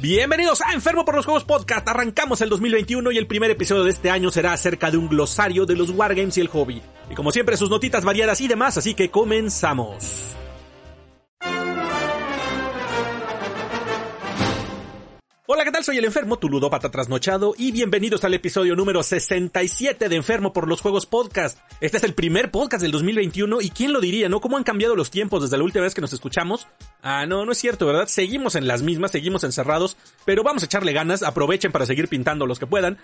Bienvenidos a Enfermo por los Juegos Podcast. Arrancamos el 2021 y el primer episodio de este año será acerca de un glosario de los wargames y el hobby. Y como siempre sus notitas variadas y demás, así que comenzamos. Hola, ¿qué tal? Soy el enfermo, tu ludópata trasnochado, y bienvenidos al episodio número 67 de Enfermo por los Juegos Podcast. Este es el primer podcast del 2021, y quién lo diría, ¿no? ¿Cómo han cambiado los tiempos desde la última vez que nos escuchamos? Ah, no, no es cierto, ¿verdad? Seguimos en las mismas, seguimos encerrados, pero vamos a echarle ganas, aprovechen para seguir pintando los que puedan.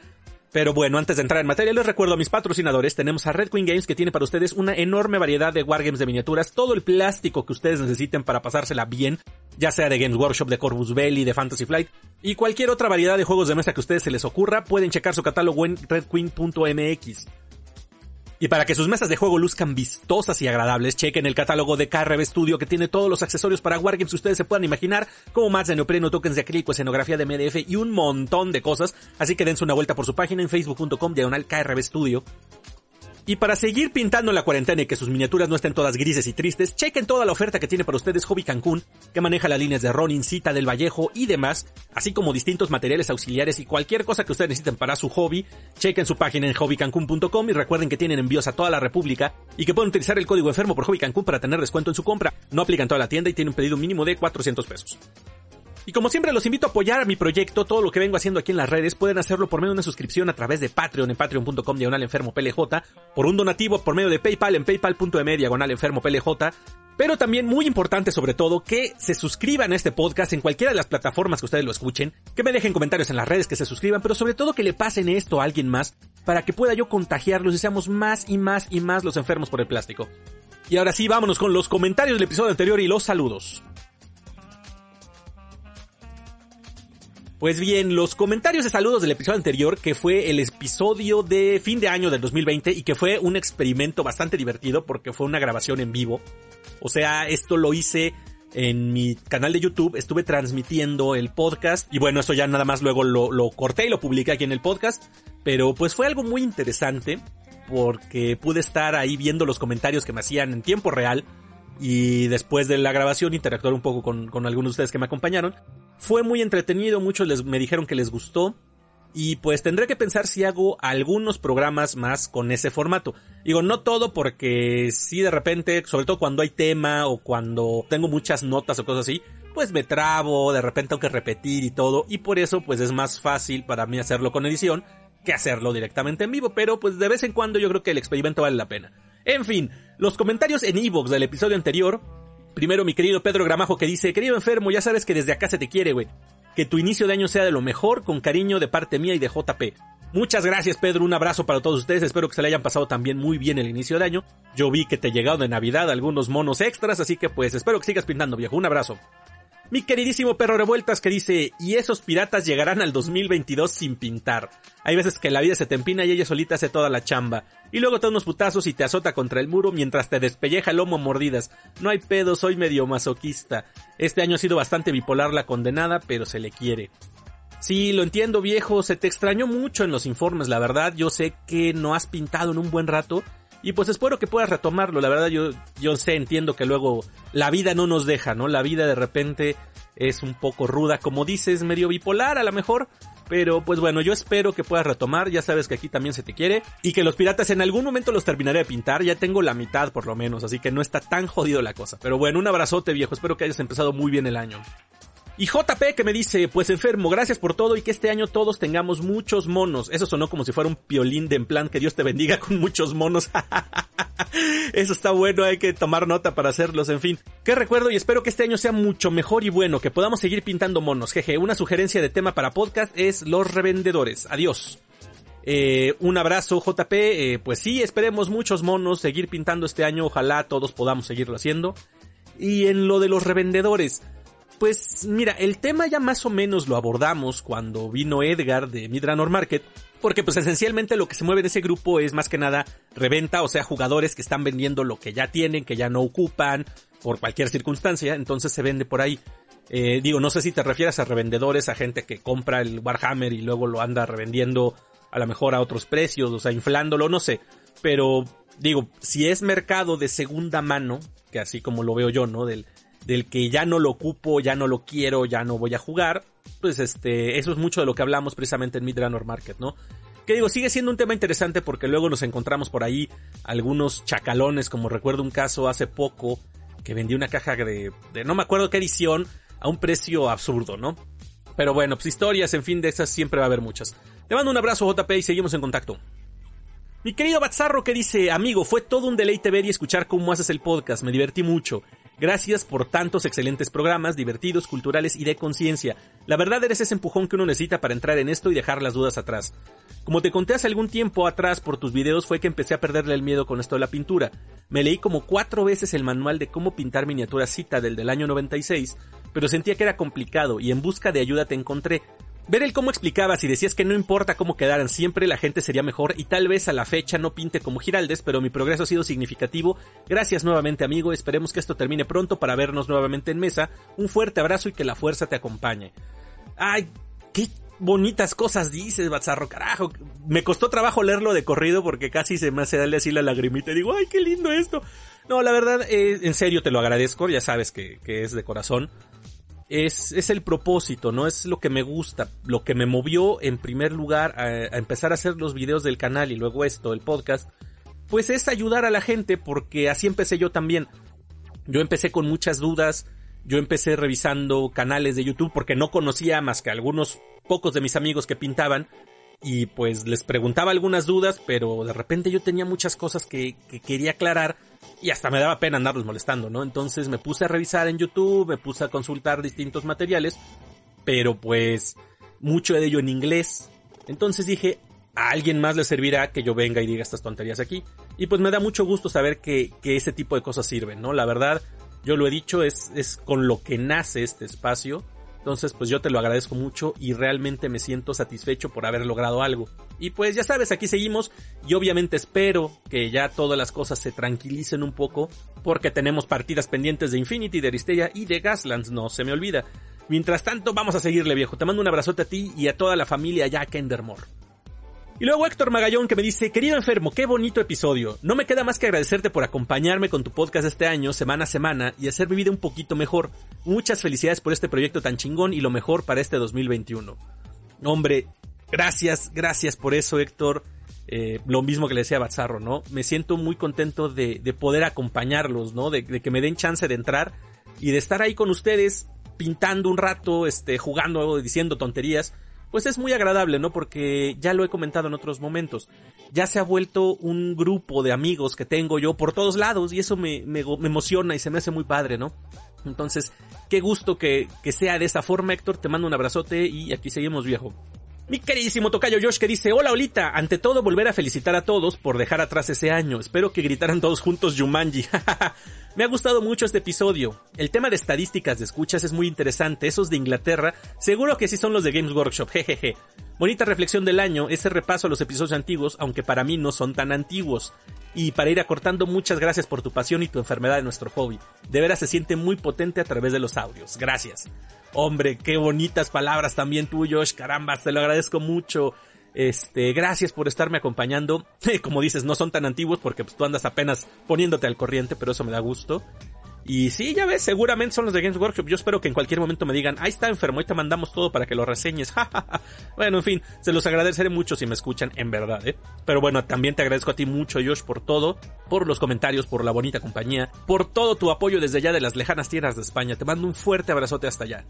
Pero bueno, antes de entrar en materia, les recuerdo a mis patrocinadores. Tenemos a Red Queen Games que tiene para ustedes una enorme variedad de wargames de miniaturas, todo el plástico que ustedes necesiten para pasársela bien, ya sea de Games Workshop, de Corvus Belli, de Fantasy Flight, y cualquier otra variedad de juegos de mesa que a ustedes se les ocurra, pueden checar su catálogo en redqueen.mx. Y para que sus mesas de juego luzcan vistosas y agradables, chequen el catálogo de KRB Studio que tiene todos los accesorios para Wargames que ustedes se puedan imaginar, como mats de neopreno, tokens de acrílico, escenografía de MDF y un montón de cosas. Así que dense una vuelta por su página en facebook.com diagonal KRB Studio. Y para seguir pintando la cuarentena y que sus miniaturas no estén todas grises y tristes, chequen toda la oferta que tiene para ustedes Hobby Cancún, que maneja las líneas de Ronin, Cita del Vallejo y demás, así como distintos materiales auxiliares y cualquier cosa que ustedes necesiten para su hobby. Chequen su página en hobbycancún.com y recuerden que tienen envíos a toda la República y que pueden utilizar el código enfermo por Hobby Cancún para tener descuento en su compra. No aplican toda la tienda y tienen un pedido mínimo de 400 pesos. Y como siempre los invito a apoyar a mi proyecto, todo lo que vengo haciendo aquí en las redes, pueden hacerlo por medio de una suscripción a través de Patreon en patreon.com diagonal enfermo PLJ, por un donativo por medio de PayPal en paypal.me diagonal enfermo PLJ, pero también muy importante sobre todo que se suscriban a este podcast en cualquiera de las plataformas que ustedes lo escuchen, que me dejen comentarios en las redes, que se suscriban, pero sobre todo que le pasen esto a alguien más para que pueda yo contagiarlos y seamos más y más y más los enfermos por el plástico. Y ahora sí, vámonos con los comentarios del episodio anterior y los saludos. Pues bien, los comentarios de saludos del episodio anterior, que fue el episodio de fin de año del 2020 y que fue un experimento bastante divertido porque fue una grabación en vivo. O sea, esto lo hice en mi canal de YouTube, estuve transmitiendo el podcast y bueno, eso ya nada más luego lo, lo corté y lo publiqué aquí en el podcast, pero pues fue algo muy interesante porque pude estar ahí viendo los comentarios que me hacían en tiempo real y después de la grabación interactuar un poco con, algunos de ustedes que me acompañaron. Fue muy entretenido, muchos les, me dijeron que les gustó. Y pues tendré que pensar si hago algunos programas más con ese formato. Digo, no todo porque si de repente, sobre todo cuando hay tema o cuando tengo muchas notas o cosas así, pues me trabo, de repente tengo que repetir y todo. Y por eso pues es más fácil para mí hacerlo con edición que hacerlo directamente en vivo. Pero pues de vez en cuando yo creo que el experimento vale la pena. En fin, los comentarios en Evox del episodio anterior Primero mi querido Pedro Gramajo que dice, querido enfermo, ya sabes que desde acá se te quiere, güey. Que tu inicio de año sea de lo mejor, con cariño de parte mía y de JP. Muchas gracias Pedro, un abrazo para todos ustedes, espero que se le hayan pasado también muy bien el inicio de año. Yo vi que te llegaron de Navidad algunos monos extras, así que pues espero que sigas pintando viejo, un abrazo. Mi queridísimo perro revueltas que dice, y esos piratas llegarán al 2022 sin pintar. Hay veces que la vida se te empina y ella solita hace toda la chamba. Y luego te da unos putazos y te azota contra el muro mientras te despelleja el lomo a mordidas. No hay pedo, soy medio masoquista. Este año ha sido bastante bipolar la condenada, pero se le quiere. Sí, lo entiendo viejo, se te extrañó mucho en los informes, la verdad. Yo sé que no has pintado en un buen rato y pues espero que puedas retomarlo. La verdad yo, yo sé, entiendo que luego la vida no nos deja, ¿no? La vida de repente es un poco ruda, como dices, medio bipolar a lo mejor. Pero pues bueno, yo espero que puedas retomar, ya sabes que aquí también se te quiere. Y que los piratas en algún momento los terminaré de pintar, ya tengo la mitad por lo menos, así que no está tan jodido la cosa. Pero bueno, un abrazote viejo, espero que hayas empezado muy bien el año. Y JP que me dice, pues enfermo, gracias por todo y que este año todos tengamos muchos monos. Eso sonó como si fuera un piolín de en plan que Dios te bendiga con muchos monos. Eso está bueno, hay que tomar nota para hacerlos, en fin. Que recuerdo y espero que este año sea mucho mejor y bueno, que podamos seguir pintando monos. Jeje, una sugerencia de tema para podcast es los revendedores. Adiós. Eh, un abrazo JP, eh, pues sí, esperemos muchos monos, seguir pintando este año, ojalá todos podamos seguirlo haciendo. Y en lo de los revendedores, pues mira, el tema ya más o menos lo abordamos cuando vino Edgar de Midranor Market, porque pues esencialmente lo que se mueve en ese grupo es más que nada reventa, o sea, jugadores que están vendiendo lo que ya tienen, que ya no ocupan, por cualquier circunstancia, entonces se vende por ahí. Eh, digo, no sé si te refieres a revendedores, a gente que compra el Warhammer y luego lo anda revendiendo a lo mejor a otros precios, o sea, inflándolo, no sé. Pero digo, si es mercado de segunda mano, que así como lo veo yo, ¿no? Del, del que ya no lo ocupo, ya no lo quiero, ya no voy a jugar, pues este, eso es mucho de lo que hablamos precisamente en Midranor Market, ¿no? Que digo, sigue siendo un tema interesante porque luego nos encontramos por ahí algunos chacalones, como recuerdo un caso hace poco que vendí una caja de, de no me acuerdo qué edición a un precio absurdo, ¿no? Pero bueno, pues historias, en fin, de esas siempre va a haber muchas. Te mando un abrazo JP y seguimos en contacto. Mi querido Batzarro que dice, amigo, fue todo un deleite ver y escuchar cómo haces el podcast, me divertí mucho. Gracias por tantos excelentes programas, divertidos, culturales y de conciencia. La verdad eres ese empujón que uno necesita para entrar en esto y dejar las dudas atrás. Como te conté hace algún tiempo atrás por tus videos fue que empecé a perderle el miedo con esto de la pintura. Me leí como cuatro veces el manual de cómo pintar miniaturas Citadel del año 96, pero sentía que era complicado y en busca de ayuda te encontré. Ver el cómo explicabas y decías que no importa cómo quedaran, siempre la gente sería mejor y tal vez a la fecha no pinte como Giraldes, pero mi progreso ha sido significativo. Gracias nuevamente amigo, esperemos que esto termine pronto para vernos nuevamente en mesa. Un fuerte abrazo y que la fuerza te acompañe. Ay, qué bonitas cosas dices, Bazarro, carajo. Me costó trabajo leerlo de corrido porque casi se me hace darle así la lagrimita y digo, ay, qué lindo esto. No, la verdad, eh, en serio te lo agradezco, ya sabes que, que es de corazón es, es el propósito, ¿no? Es lo que me gusta, lo que me movió en primer lugar a, empezar a hacer los videos del canal y luego esto, el podcast, pues es ayudar a la gente porque así empecé yo también. Yo empecé con muchas dudas, yo empecé revisando canales de YouTube porque no conocía más que algunos pocos de mis amigos que pintaban y pues les preguntaba algunas dudas, pero de repente yo tenía muchas cosas que, que quería aclarar y hasta me daba pena andarlos molestando, ¿no? Entonces me puse a revisar en YouTube, me puse a consultar distintos materiales, pero pues mucho de ello en inglés. Entonces dije, a alguien más le servirá que yo venga y diga estas tonterías aquí. Y pues me da mucho gusto saber que, que ese tipo de cosas sirven, ¿no? La verdad, yo lo he dicho, es, es con lo que nace este espacio. Entonces, pues yo te lo agradezco mucho y realmente me siento satisfecho por haber logrado algo. Y pues ya sabes, aquí seguimos y obviamente espero que ya todas las cosas se tranquilicen un poco porque tenemos partidas pendientes de Infinity, de Aristeia y de Gaslands, no se me olvida. Mientras tanto, vamos a seguirle viejo. Te mando un abrazote a ti y a toda la familia ya Endermore. Y luego Héctor Magallón que me dice, querido enfermo, qué bonito episodio. No me queda más que agradecerte por acompañarme con tu podcast este año, semana a semana, y hacer mi vida un poquito mejor. Muchas felicidades por este proyecto tan chingón y lo mejor para este 2021. Hombre, gracias, gracias por eso Héctor. Eh, lo mismo que le decía a Bazarro, ¿no? Me siento muy contento de, poder acompañarlos, ¿no? De, de, que me den chance de entrar y de estar ahí con ustedes pintando un rato, este, jugando, diciendo tonterías pues es muy agradable, ¿no? Porque ya lo he comentado en otros momentos. Ya se ha vuelto un grupo de amigos que tengo yo por todos lados y eso me, me, emociona y se me hace muy padre, ¿no? Entonces, qué gusto que, que sea de esa forma, Héctor. Te mando un abrazote y aquí seguimos, viejo. Mi queridísimo tocayo Josh que dice, hola Olita, ante todo volver a felicitar a todos por dejar atrás ese año. Espero que gritaran todos juntos Yumanji. Me ha gustado mucho este episodio. El tema de estadísticas de escuchas es muy interesante. Esos de Inglaterra, seguro que sí son los de Games Workshop. Jejeje. Bonita reflexión del año, ese repaso a los episodios antiguos, aunque para mí no son tan antiguos. Y para ir acortando, muchas gracias por tu pasión y tu enfermedad de nuestro hobby. De veras se siente muy potente a través de los audios. Gracias. Hombre, qué bonitas palabras también tuyos. Caramba, te lo agradezco mucho. Este, gracias por estarme acompañando. Como dices, no son tan antiguos porque pues, tú andas apenas poniéndote al corriente, pero eso me da gusto. Y sí, ya ves, seguramente son los de Games Workshop. Yo espero que en cualquier momento me digan, ahí está enfermo, y te mandamos todo para que lo reseñes. bueno, en fin, se los agradeceré mucho si me escuchan, en verdad, ¿eh? Pero bueno, también te agradezco a ti mucho, Josh, por todo, por los comentarios, por la bonita compañía, por todo tu apoyo desde allá de las lejanas tierras de España. Te mando un fuerte abrazote hasta allá.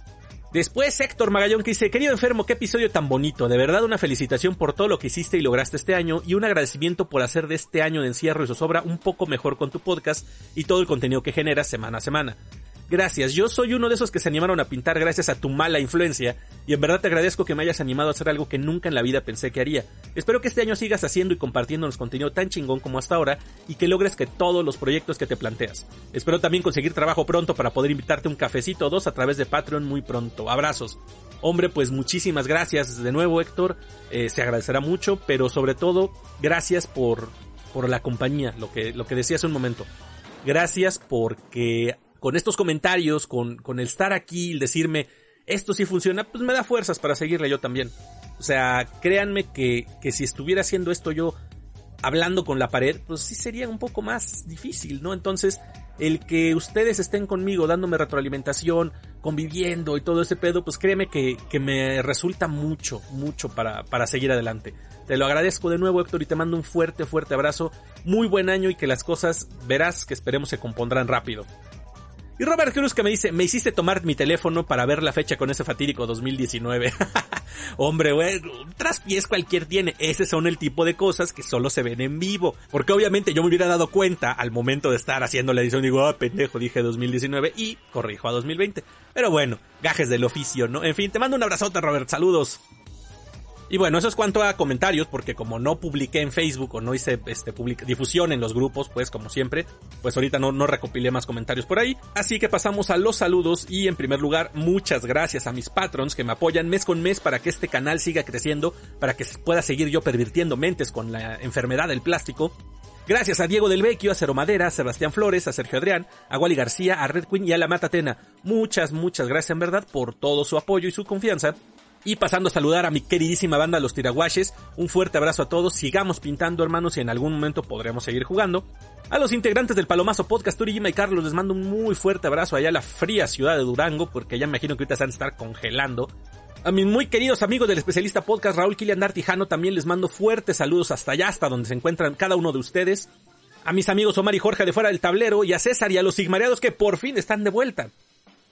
Después Héctor Magallón que dice, querido enfermo, qué episodio tan bonito, de verdad una felicitación por todo lo que hiciste y lograste este año y un agradecimiento por hacer de este año de encierro y zozobra un poco mejor con tu podcast y todo el contenido que generas semana a semana. Gracias, yo soy uno de esos que se animaron a pintar gracias a tu mala influencia y en verdad te agradezco que me hayas animado a hacer algo que nunca en la vida pensé que haría. Espero que este año sigas haciendo y compartiéndonos contenido tan chingón como hasta ahora y que logres que todos los proyectos que te planteas. Espero también conseguir trabajo pronto para poder invitarte un cafecito o dos a través de Patreon muy pronto. Abrazos. Hombre, pues muchísimas gracias de nuevo Héctor, eh, se agradecerá mucho, pero sobre todo gracias por, por la compañía, lo que, lo que decía hace un momento. Gracias porque con estos comentarios, con, con el estar aquí, el decirme, esto sí funciona, pues me da fuerzas para seguirle yo también. O sea, créanme que, que si estuviera haciendo esto yo hablando con la pared, pues sí sería un poco más difícil, ¿no? Entonces, el que ustedes estén conmigo dándome retroalimentación, conviviendo y todo ese pedo, pues créeme que, que me resulta mucho, mucho para, para seguir adelante. Te lo agradezco de nuevo Héctor y te mando un fuerte, fuerte abrazo. Muy buen año y que las cosas verás que esperemos se compondrán rápido. Y Robert Cruz que me dice, me hiciste tomar mi teléfono para ver la fecha con ese fatídico 2019. Hombre, güey, traspiés cualquier tiene. Ese son el tipo de cosas que solo se ven en vivo. Porque obviamente yo me hubiera dado cuenta al momento de estar haciendo la edición. Digo, ah, pendejo, dije 2019 y corrijo a 2020. Pero bueno, gajes del oficio, ¿no? En fin, te mando un abrazote, Robert. Saludos. Y bueno, eso es cuanto a comentarios, porque como no publiqué en Facebook o no hice este, difusión en los grupos, pues como siempre, pues ahorita no, no recopilé más comentarios por ahí. Así que pasamos a los saludos y en primer lugar, muchas gracias a mis patrons que me apoyan mes con mes para que este canal siga creciendo, para que pueda seguir yo pervirtiendo mentes con la enfermedad del plástico. Gracias a Diego del Vecchio, a Cero Madera, a Sebastián Flores, a Sergio Adrián, a Wally García, a Red Queen y a La Matatena. Muchas, muchas gracias en verdad por todo su apoyo y su confianza. Y pasando a saludar a mi queridísima banda Los Tiraguaches, un fuerte abrazo a todos, sigamos pintando hermanos y en algún momento podremos seguir jugando. A los integrantes del Palomazo Podcast, Turi, y Carlos, les mando un muy fuerte abrazo allá a la fría ciudad de Durango, porque ya me imagino que ahorita se van a estar congelando. A mis muy queridos amigos del especialista podcast, Raúl Kilian Dartijano, también les mando fuertes saludos hasta allá, hasta donde se encuentran cada uno de ustedes. A mis amigos Omar y Jorge de fuera del tablero, y a César y a los Sigmareados que por fin están de vuelta.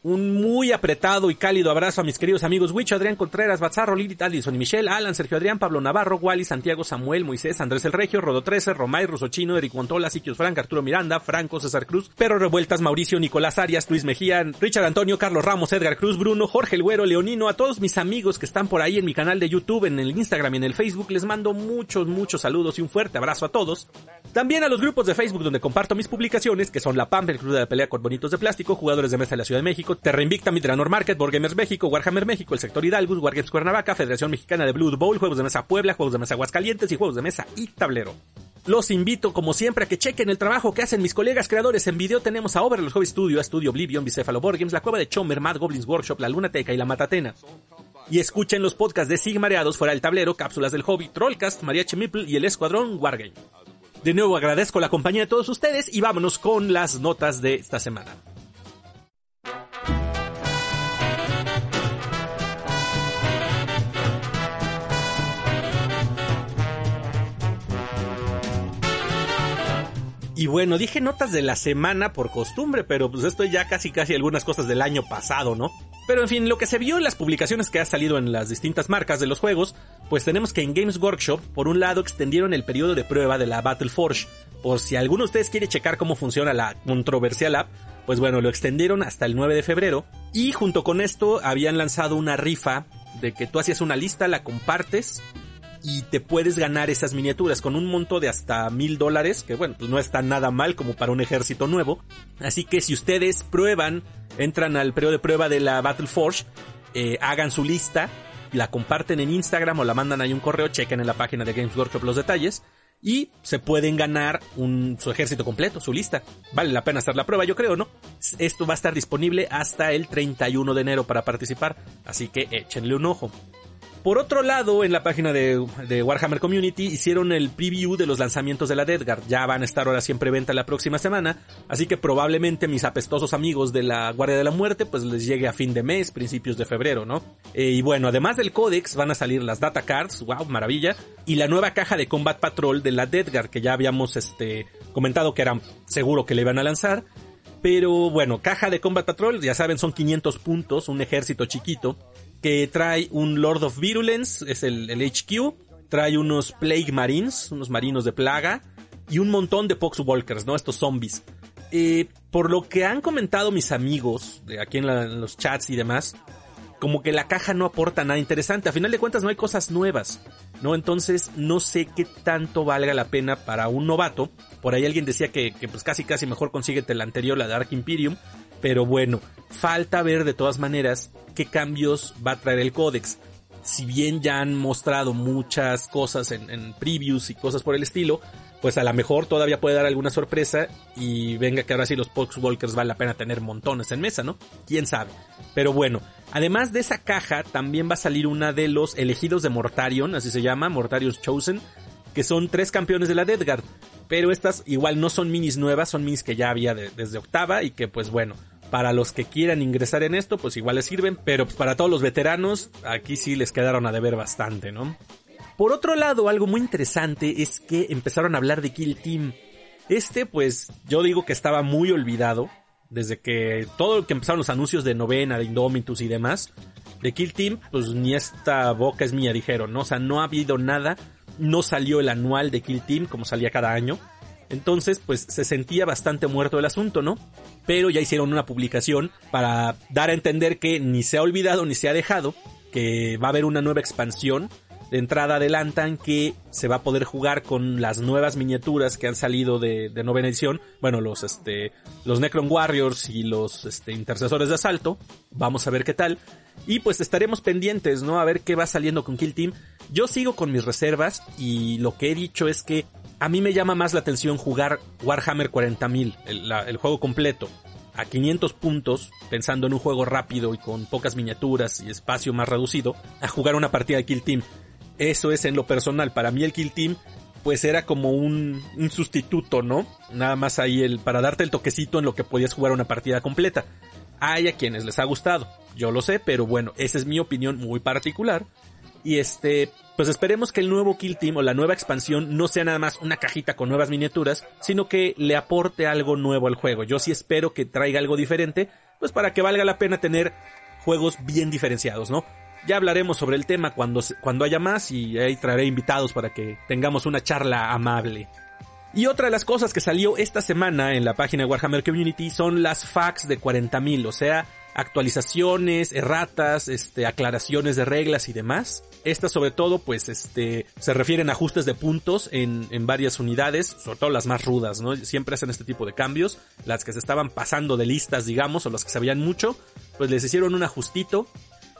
Un muy apretado y cálido abrazo a mis queridos amigos Wicho, Adrián Contreras, Bazarro, Lilith, Addison y Michelle, Alan, Sergio Adrián, Pablo Navarro, Wally, Santiago, Samuel, Moisés, Andrés el Regio, Rodo 13, Romay, Rusochino, Eric Montola, Siquios Frank, Arturo Miranda, Franco, César Cruz, Perro Revueltas, Mauricio, Nicolás Arias, Luis Mejía, Richard Antonio, Carlos Ramos, Edgar Cruz, Bruno, Jorge El Güero, Leonino, a todos mis amigos que están por ahí en mi canal de YouTube, en el Instagram y en el Facebook, les mando muchos, muchos saludos y un fuerte abrazo a todos. También a los grupos de Facebook donde comparto mis publicaciones, que son La Pampa, el Club de la Pelea con Bonitos de Plástico, Jugadores de Mesa de la Ciudad de México, Terra Invicta, Nor Market, Gamers México, Warhammer México, el sector Hidalgus, Wargames Cuernavaca, Federación Mexicana de Blood Bowl, Juegos de Mesa Puebla, Juegos de Mesa Aguascalientes y Juegos de Mesa y Tablero. Los invito, como siempre, a que chequen el trabajo que hacen mis colegas creadores. En video tenemos a Over, los Hobby Studio, a Studio Oblivion, Bicefalo Board Games, La Cueva de Chomer, Mad Goblins Workshop, La Lunateca y La Matatena. Y escuchen los podcasts de Sigmareados fuera del tablero, Cápsulas del Hobby, Trollcast, Mariachi Mipple y el Escuadrón Wargame. De nuevo agradezco la compañía de todos ustedes y vámonos con las notas de esta semana. Y bueno, dije notas de la semana por costumbre, pero pues esto ya casi casi algunas cosas del año pasado, ¿no? Pero en fin, lo que se vio en las publicaciones que ha salido en las distintas marcas de los juegos, pues tenemos que en Games Workshop, por un lado, extendieron el periodo de prueba de la Battle Forge. Por si alguno de ustedes quiere checar cómo funciona la controversial app, pues bueno, lo extendieron hasta el 9 de febrero. Y junto con esto habían lanzado una rifa de que tú hacías una lista, la compartes y te puedes ganar esas miniaturas con un monto de hasta mil dólares, que bueno, pues no está nada mal como para un ejército nuevo. Así que si ustedes prueban, entran al periodo de prueba de la Battle Forge, eh, hagan su lista, la comparten en Instagram o la mandan ahí un correo, chequen en la página de Games Workshop los detalles y se pueden ganar un, su ejército completo, su lista. Vale la pena hacer la prueba, yo creo, ¿no? Esto va a estar disponible hasta el 31 de enero para participar, así que échenle un ojo. Por otro lado, en la página de, Warhammer Community hicieron el preview de los lanzamientos de la Deadguard. Ya van a estar ahora siempre venta la próxima semana, así que probablemente mis apestosos amigos de la Guardia de la Muerte pues les llegue a fin de mes, principios de febrero, ¿no? Eh, y bueno, además del códex van a salir las data cards, wow, maravilla, y la nueva caja de Combat Patrol de la Deadguard que ya habíamos este comentado que era seguro que le iban a lanzar. Pero bueno, caja de Combat Patrol, ya saben, son 500 puntos, un ejército chiquito que trae un Lord of Virulence, es el, HQ, trae unos Plague Marines, unos marinos de plaga, y un montón de Poxwalkers, ¿no? Estos zombies. Eh, por lo que han comentado mis amigos, de aquí en, los chats y demás, como que la caja no aporta nada interesante. A final de cuentas no hay cosas nuevas, ¿no? Entonces no sé qué tanto valga la pena para un novato. Por ahí alguien decía que, que pues casi casi mejor consíguete la anterior, la Dark Imperium. Pero bueno, falta ver de todas maneras qué cambios va a traer el códex. Si bien ya han mostrado muchas cosas en, previews y cosas por el estilo, pues a lo mejor todavía puede dar alguna sorpresa y venga que ahora sí los Poxwalkers vale la pena tener montones en mesa, ¿no? Quién sabe. Pero bueno, además de esa caja también va a salir una de los elegidos de Mortarion, así se llama, Mortarius Chosen, que son tres campeones de la Deadguard. Pero estas igual no son minis nuevas, son minis que ya había desde octava y que pues bueno, Para los que quieran ingresar en esto, pues igual les sirven, pero pues para todos los veteranos, aquí sí les quedaron a deber bastante, ¿no? Por otro lado, algo muy interesante es que empezaron a hablar de Kill Team. Este, pues, yo digo que estaba muy olvidado, desde que todo lo que empezaron los anuncios de novena, de Indomitus y demás, de Kill Team, pues ni esta boca es mía, dijeron, ¿no? O sea, no ha habido nada, no salió el anual de Kill Team como salía cada año. Entonces, pues se sentía bastante muerto el asunto, ¿no? Pero ya hicieron una publicación para dar a entender que ni se ha olvidado ni se ha dejado, que va a haber una nueva expansión. De entrada adelantan que se va a poder jugar con las nuevas miniaturas que han salido de, de novena edición. Bueno, los este, los Necron Warriors y los este, intercesores de asalto. Vamos a ver qué tal. Y pues estaremos pendientes, ¿no? A ver qué va saliendo con Kill Team. Yo sigo con mis reservas y lo que he dicho es que a mí me llama más la atención jugar Warhammer 40.000, el, juego completo, a 500 puntos, pensando en un juego rápido y con pocas miniaturas y espacio más reducido, a jugar una partida de Kill Team. Eso es en lo personal. Para mí el Kill Team pues era como un, un, sustituto, ¿no? Nada más ahí el, para darte el toquecito en lo que podías jugar una partida completa. Hay a quienes les ha gustado, yo lo sé, pero bueno, esa es mi opinión muy particular. Y este, pues esperemos que el nuevo Kill Team o la nueva expansión no sea nada más una cajita con nuevas miniaturas, sino que le aporte algo nuevo al juego. Yo sí espero que traiga algo diferente, pues para que valga la pena tener juegos bien diferenciados, ¿no? Ya hablaremos sobre el tema cuando, cuando haya más y ahí traeré invitados para que tengamos una charla amable. Y otra de las cosas que salió esta semana en la página de Warhammer Community son las facts de 40.000, o sea, actualizaciones, erratas, este, aclaraciones de reglas y demás. Estas sobre todo, pues, este, se refieren a ajustes de puntos en, en varias unidades, sobre todo las más rudas, ¿no? Siempre hacen este tipo de cambios. Las que se estaban pasando de listas, digamos, o las que sabían mucho, pues les hicieron un ajustito.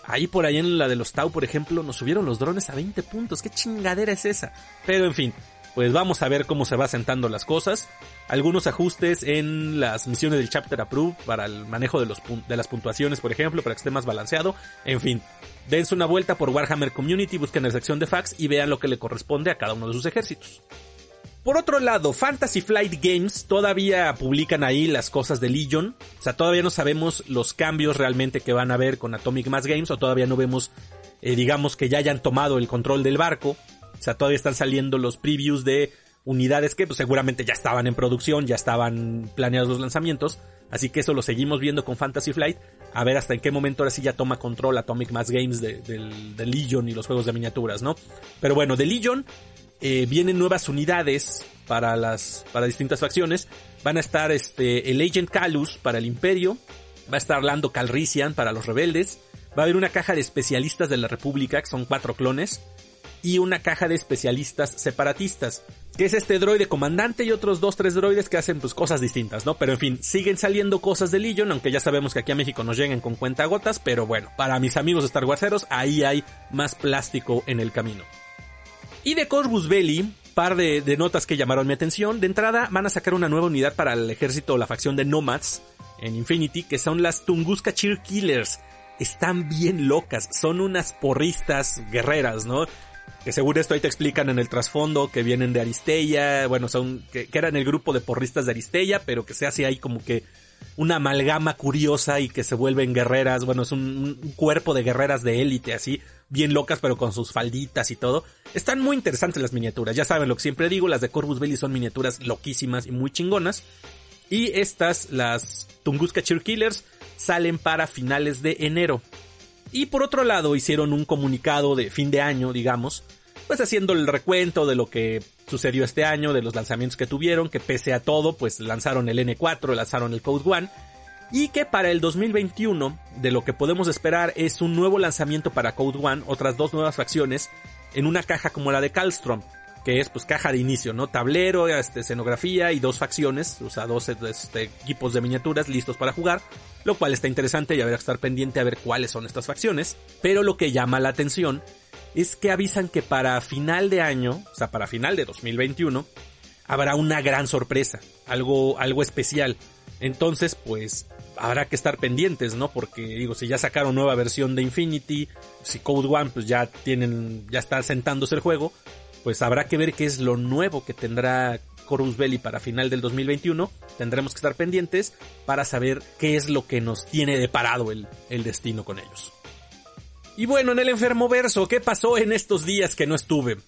Ahí por ahí en la de los Tau, por ejemplo, nos subieron los drones a 20 puntos. ¿Qué chingadera es esa? Pero en fin, pues vamos a ver cómo se va sentando las cosas. Algunos ajustes en las misiones del Chapter Approve para el manejo de, los de las puntuaciones, por ejemplo, para que esté más balanceado. En fin, dense una vuelta por Warhammer Community, busquen la sección de fax y vean lo que le corresponde a cada uno de sus ejércitos. Por otro lado, Fantasy Flight Games todavía publican ahí las cosas de Legion. O sea, todavía no sabemos los cambios realmente que van a haber con Atomic Mass Games o todavía no vemos, eh, digamos, que ya hayan tomado el control del barco. O sea, todavía están saliendo los previews de unidades que pues, seguramente ya estaban en producción, ya estaban planeados los lanzamientos. Así que eso lo seguimos viendo con Fantasy Flight. A ver hasta en qué momento ahora sí ya toma control Atomic Mass Games de, de Legion y los juegos de miniaturas, ¿no? Pero bueno, de Legion eh, vienen nuevas unidades para las para distintas facciones. Van a estar este el Agent Calus para el Imperio, va a estar Lando Calrissian para los rebeldes, va a haber una caja de especialistas de la República, que son cuatro clones, y una caja de especialistas separatistas, que es este droide comandante y otros dos, tres droides que hacen pues cosas distintas, ¿no? Pero en fin, siguen saliendo cosas de Legion, aunque ya sabemos que aquí a México nos llegan con cuentagotas, pero bueno, para mis amigos Star Warseros, ahí hay más plástico en el camino. Y de Corvus Belli, par de, de, notas que llamaron mi atención. De entrada, van a sacar una nueva unidad para el ejército o la facción de Nomads en Infinity, que son las Tunguska Cheer Killers. Están bien locas, son unas porristas guerreras, ¿no? Que según esto ahí te explican en el trasfondo que vienen de Aristella, bueno, son, que, eran el grupo de porristas de Aristella, pero que se hace ahí como que una amalgama curiosa y que se vuelven guerreras, bueno, es un, un cuerpo de guerreras de élite así, bien locas pero con sus falditas y todo. Están muy interesantes las miniaturas, ya saben lo que siempre digo, las de Corvus Belli son miniaturas loquísimas y muy chingonas. Y estas, las Tunguska Cheer Killers, salen para finales de enero. Y por otro lado hicieron un comunicado de fin de año, digamos, pues haciendo el recuento de lo que sucedió este año, de los lanzamientos que tuvieron, que pese a todo, pues lanzaron el N4, lanzaron el Code One, y que para el 2021 de lo que podemos esperar es un nuevo lanzamiento para Code One, otras dos nuevas facciones, en una caja como la de Calstrom, que es pues caja de inicio, ¿no? Tablero, este, escenografía y dos facciones, o sea, dos este, equipos de miniaturas listos para jugar, lo cual está interesante y habrá que estar pendiente a ver cuáles son estas facciones, pero lo que llama la atención es que avisan que para final de año, o sea, para final de 2021, habrá una gran sorpresa, algo, algo especial. Entonces, pues, habrá que estar pendientes, ¿no? Porque digo, si ya sacaron nueva versión de Infinity, si Code One pues ya tienen, ya está sentándose el juego, pues habrá que ver qué es lo nuevo que tendrá Corus Belli para final del 2021. Tendremos que estar pendientes para saber qué es lo que nos tiene deparado el, el destino con ellos. Y bueno, en el enfermo verso, ¿qué pasó en estos días que no estuve?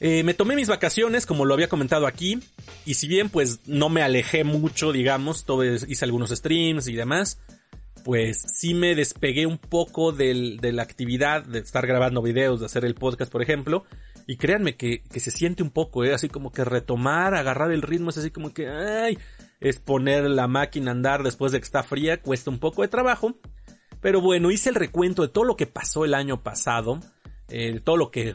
Eh, me tomé mis vacaciones, como lo había comentado aquí, y si bien pues no me alejé mucho, digamos, hice algunos streams y demás, pues sí me despegué un poco de la actividad de estar grabando videos, de hacer el podcast, por ejemplo, y créanme que, que se siente un poco, ¿eh? así como que retomar, agarrar el ritmo, es así como que, ay, es poner la máquina a andar después de que está fría, cuesta un poco de trabajo, pero bueno, hice el recuento de todo lo que pasó el año pasado, eh, todo lo que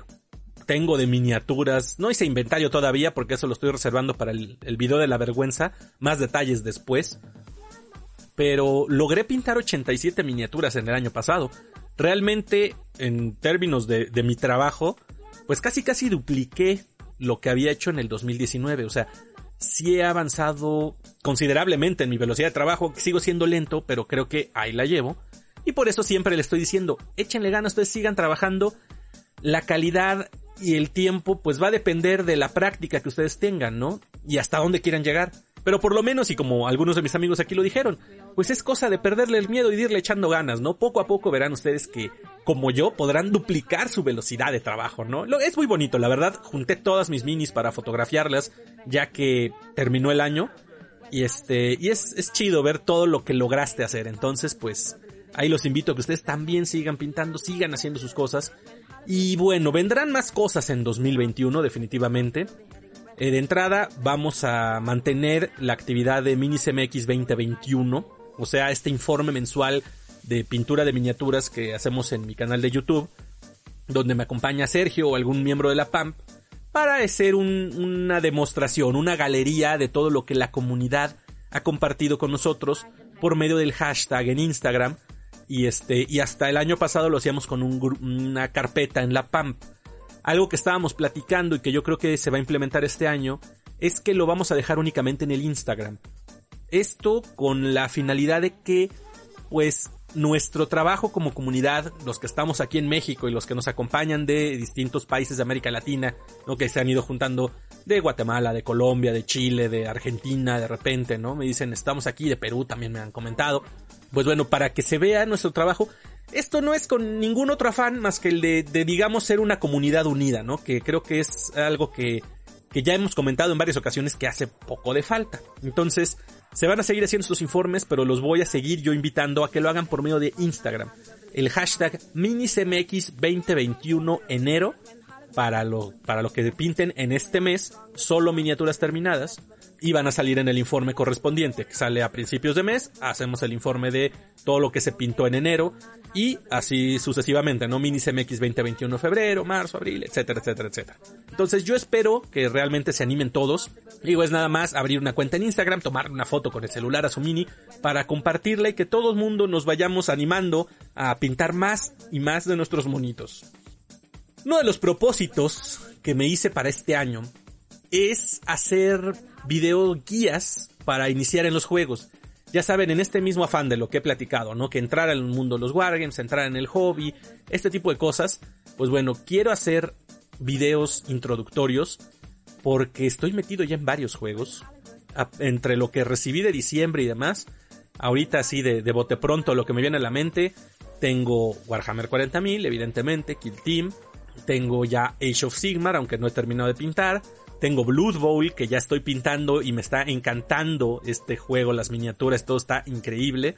tengo de miniaturas. No hice inventario todavía porque eso lo estoy reservando para el, video de la vergüenza. Más detalles después. Pero logré pintar 87 miniaturas en el año pasado. Realmente, en términos de, de mi trabajo, pues casi casi dupliqué lo que había hecho en el 2019. O sea, sí he avanzado considerablemente en mi velocidad de trabajo. Sigo siendo lento, pero creo que ahí la llevo. Y por eso siempre le estoy diciendo, échenle ganas, ustedes sigan trabajando. La calidad y el tiempo pues va a depender de la práctica que ustedes tengan, ¿no? Y hasta dónde quieran llegar. Pero por lo menos, y como algunos de mis amigos aquí lo dijeron, pues es cosa de perderle el miedo y de irle echando ganas, ¿no? Poco a poco verán ustedes que, como yo, podrán duplicar su velocidad de trabajo, ¿no? Lo, es muy bonito, la verdad, junté todas mis minis para fotografiarlas, ya que terminó el año. Y este, y es, es chido ver todo lo que lograste hacer. Entonces, pues, Ahí los invito a que ustedes también sigan pintando, sigan haciendo sus cosas. Y bueno, vendrán más cosas en 2021 definitivamente. Eh, de entrada vamos a mantener la actividad de MiniCMX 2021, o sea, este informe mensual de pintura de miniaturas que hacemos en mi canal de YouTube, donde me acompaña Sergio o algún miembro de la PAMP para hacer una demostración, una galería de todo lo que la comunidad ha compartido con nosotros por medio del hashtag en Instagram y este, y hasta el año pasado lo hacíamos con una carpeta en la PAMP. Algo que estábamos platicando y que yo creo que se va a implementar este año es que lo vamos a dejar únicamente en el Instagram. Esto con la finalidad de que, pues, nuestro trabajo como comunidad, los que estamos aquí en México y los que nos acompañan de distintos países de América Latina, ¿no? que se han ido juntando de Guatemala, de Colombia, de Chile, de Argentina, de repente, ¿no? Me dicen, estamos aquí, de Perú también me han comentado pues bueno, para que se vea nuestro trabajo, esto no es con ningún otro afán más que el de, digamos, ser una comunidad unida, ¿no? Que creo que es algo que, que ya hemos comentado en varias ocasiones que hace poco de falta. Entonces, se van a seguir haciendo estos informes, pero los voy a seguir yo invitando a que lo hagan por medio de Instagram. El hashtag MiniCMX2021 enero para lo, para lo que pinten en este mes, solo miniaturas terminadas y van a salir en el informe correspondiente, que sale a principios de mes, hacemos el informe de todo lo que se pintó en enero y así sucesivamente, ¿no? Mini CMX 2021 febrero, marzo, abril, etcétera, etcétera, etcétera. Entonces yo espero que realmente se animen todos. Digo, es nada más abrir una cuenta en Instagram, tomar una foto con el celular a su mini para compartirla y que todo el mundo nos vayamos animando a pintar más y más de nuestros monitos. Uno de los propósitos que me hice para este año es hacer video guías para iniciar en los juegos. Ya saben, en este mismo afán de lo que he platicado, ¿no? Que entrar al mundo de los wargames, entrar en el hobby, este tipo de cosas. Pues bueno, quiero hacer videos introductorios porque estoy metido ya en varios juegos. entre lo que recibí de diciembre y demás, ahorita así de, de bote pronto lo que me viene a la mente, tengo Warhammer 40.000, evidentemente, Kill Team, tengo ya Age of Sigmar, aunque no he terminado de pintar, tengo Blood Bowl, que ya estoy pintando y me está encantando este juego, las miniaturas, todo está increíble.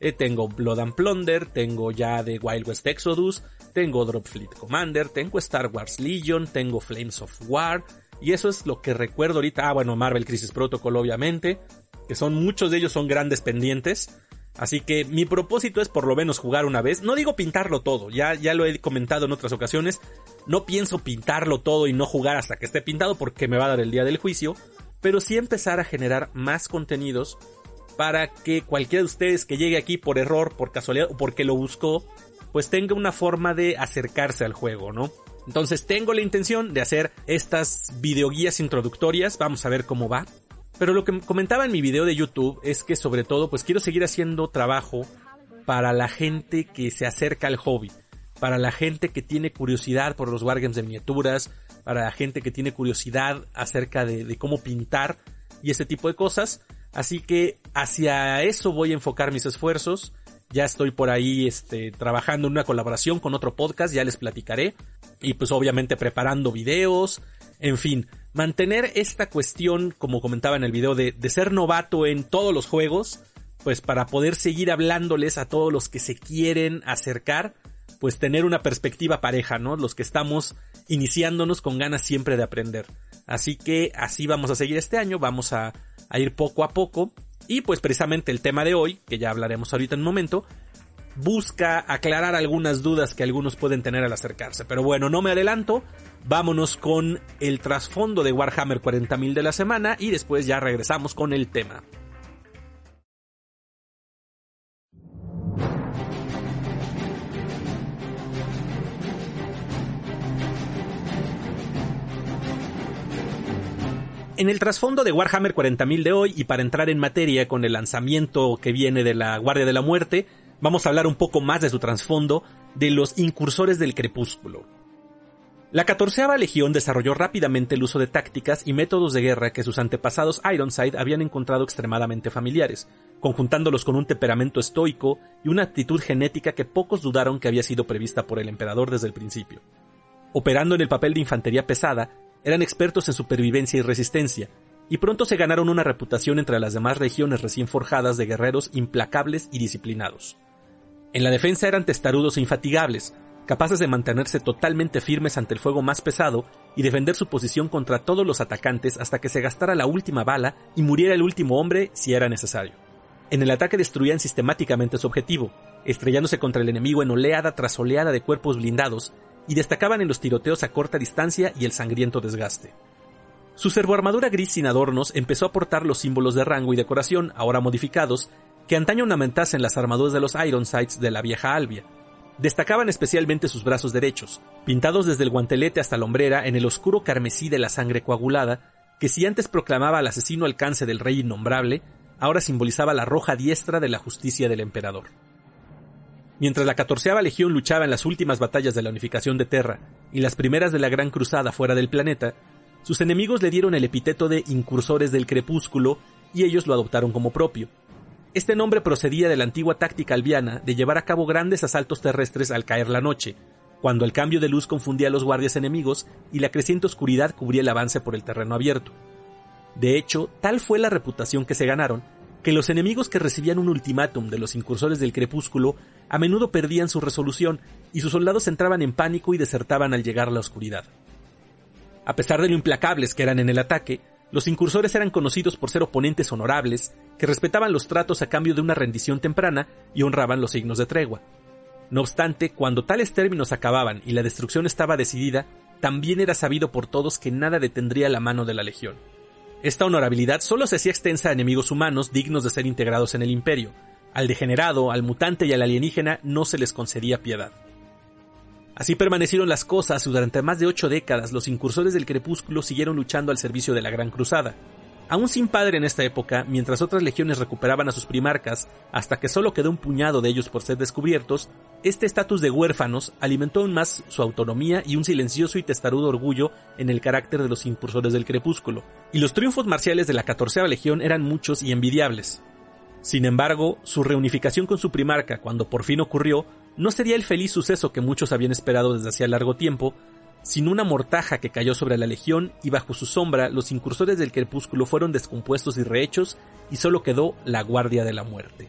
Eh, tengo Blood and Plunder, tengo ya de Wild West Exodus, tengo Drop Fleet Commander, tengo Star Wars Legion, tengo Flames of War. Y eso es lo que recuerdo ahorita. Ah, bueno, Marvel Crisis Protocol, obviamente. Que son muchos de ellos son grandes pendientes. Así que mi propósito es por lo menos jugar una vez. No digo pintarlo todo, ya, ya lo he comentado en otras ocasiones. No pienso pintarlo todo y no jugar hasta que esté pintado porque me va a dar el día del juicio. Pero sí empezar a generar más contenidos para que cualquiera de ustedes que llegue aquí por error, por casualidad o porque lo buscó, pues tenga una forma de acercarse al juego, ¿no? Entonces tengo la intención de hacer estas videoguías introductorias, vamos a ver cómo va. Pero lo que comentaba en mi video de YouTube es que sobre todo pues quiero seguir haciendo trabajo para la gente que se acerca al hobby. para la gente que tiene curiosidad por los wargames de miniaturas, para la gente que tiene curiosidad acerca de, de cómo pintar y ese tipo de cosas. Así que hacia eso voy a enfocar mis esfuerzos. Ya estoy por ahí este, trabajando en una colaboración con otro podcast, ya les platicaré. Y pues obviamente preparando videos. En fin, mantener esta cuestión, como comentaba en el video, de, de ser novato en todos los juegos, pues para poder seguir hablándoles a todos los que se quieren acercar, pues tener una perspectiva pareja, ¿no? Los que estamos iniciándonos con ganas siempre de aprender. Así que así vamos a seguir este año, vamos a, a ir poco a poco. Y pues precisamente el tema de hoy, que ya hablaremos ahorita en un momento, busca aclarar algunas dudas que algunos pueden tener al acercarse. Pero bueno, no me adelanto, vámonos con el trasfondo de Warhammer 40.000 de la semana y después ya regresamos con el tema. En el trasfondo de Warhammer 40.000 de hoy y para entrar en materia con el lanzamiento que viene de la Guardia de la Muerte, vamos a hablar un poco más de su trasfondo de los incursores del crepúsculo. La catorceava legión desarrolló rápidamente el uso de tácticas y métodos de guerra que sus antepasados Ironside habían encontrado extremadamente familiares, conjuntándolos con un temperamento estoico y una actitud genética que pocos dudaron que había sido prevista por el emperador desde el principio. Operando en el papel de infantería pesada, eran expertos en supervivencia y resistencia, y pronto se ganaron una reputación entre las demás regiones recién forjadas de guerreros implacables y disciplinados. En la defensa eran testarudos e infatigables, capaces de mantenerse totalmente firmes ante el fuego más pesado y defender su posición contra todos los atacantes hasta que se gastara la última bala y muriera el último hombre si era necesario. En el ataque destruían sistemáticamente su objetivo, estrellándose contra el enemigo en oleada tras oleada de cuerpos blindados y destacaban en los tiroteos a corta distancia y el sangriento desgaste. Su servoarmadura gris sin adornos empezó a portar los símbolos de rango y decoración, ahora modificados, que antaño ornamentasen las armaduras de los Ironsides de la vieja Albia. Destacaban especialmente sus brazos derechos, pintados desde el guantelete hasta la hombrera en el oscuro carmesí de la sangre coagulada, que si antes proclamaba al asesino alcance del rey innombrable, ahora simbolizaba la roja diestra de la justicia del emperador. Mientras la catorceava legión luchaba en las últimas batallas de la unificación de Terra y las primeras de la Gran Cruzada fuera del planeta, sus enemigos le dieron el epíteto de incursores del crepúsculo y ellos lo adoptaron como propio. Este nombre procedía de la antigua táctica albiana de llevar a cabo grandes asaltos terrestres al caer la noche, cuando el cambio de luz confundía a los guardias enemigos y la creciente oscuridad cubría el avance por el terreno abierto. De hecho, tal fue la reputación que se ganaron, que los enemigos que recibían un ultimátum de los incursores del crepúsculo a menudo perdían su resolución y sus soldados entraban en pánico y desertaban al llegar la oscuridad. A pesar de lo implacables que eran en el ataque, los incursores eran conocidos por ser oponentes honorables, que respetaban los tratos a cambio de una rendición temprana y honraban los signos de tregua. No obstante, cuando tales términos acababan y la destrucción estaba decidida, también era sabido por todos que nada detendría la mano de la legión. Esta honorabilidad solo se hacía extensa a enemigos humanos dignos de ser integrados en el imperio, al degenerado, al mutante y al alienígena no se les concedía piedad. Así permanecieron las cosas y durante más de ocho décadas los incursores del crepúsculo siguieron luchando al servicio de la Gran Cruzada. Aún sin padre en esta época, mientras otras legiones recuperaban a sus primarcas, hasta que solo quedó un puñado de ellos por ser descubiertos, este estatus de huérfanos alimentó aún más su autonomía y un silencioso y testarudo orgullo en el carácter de los incursores del crepúsculo. Y los triunfos marciales de la catorceava legión eran muchos y envidiables. Sin embargo, su reunificación con su primarca, cuando por fin ocurrió, no sería el feliz suceso que muchos habían esperado desde hacía largo tiempo, sino una mortaja que cayó sobre la legión y bajo su sombra los incursores del crepúsculo fueron descompuestos y rehechos y solo quedó la guardia de la muerte.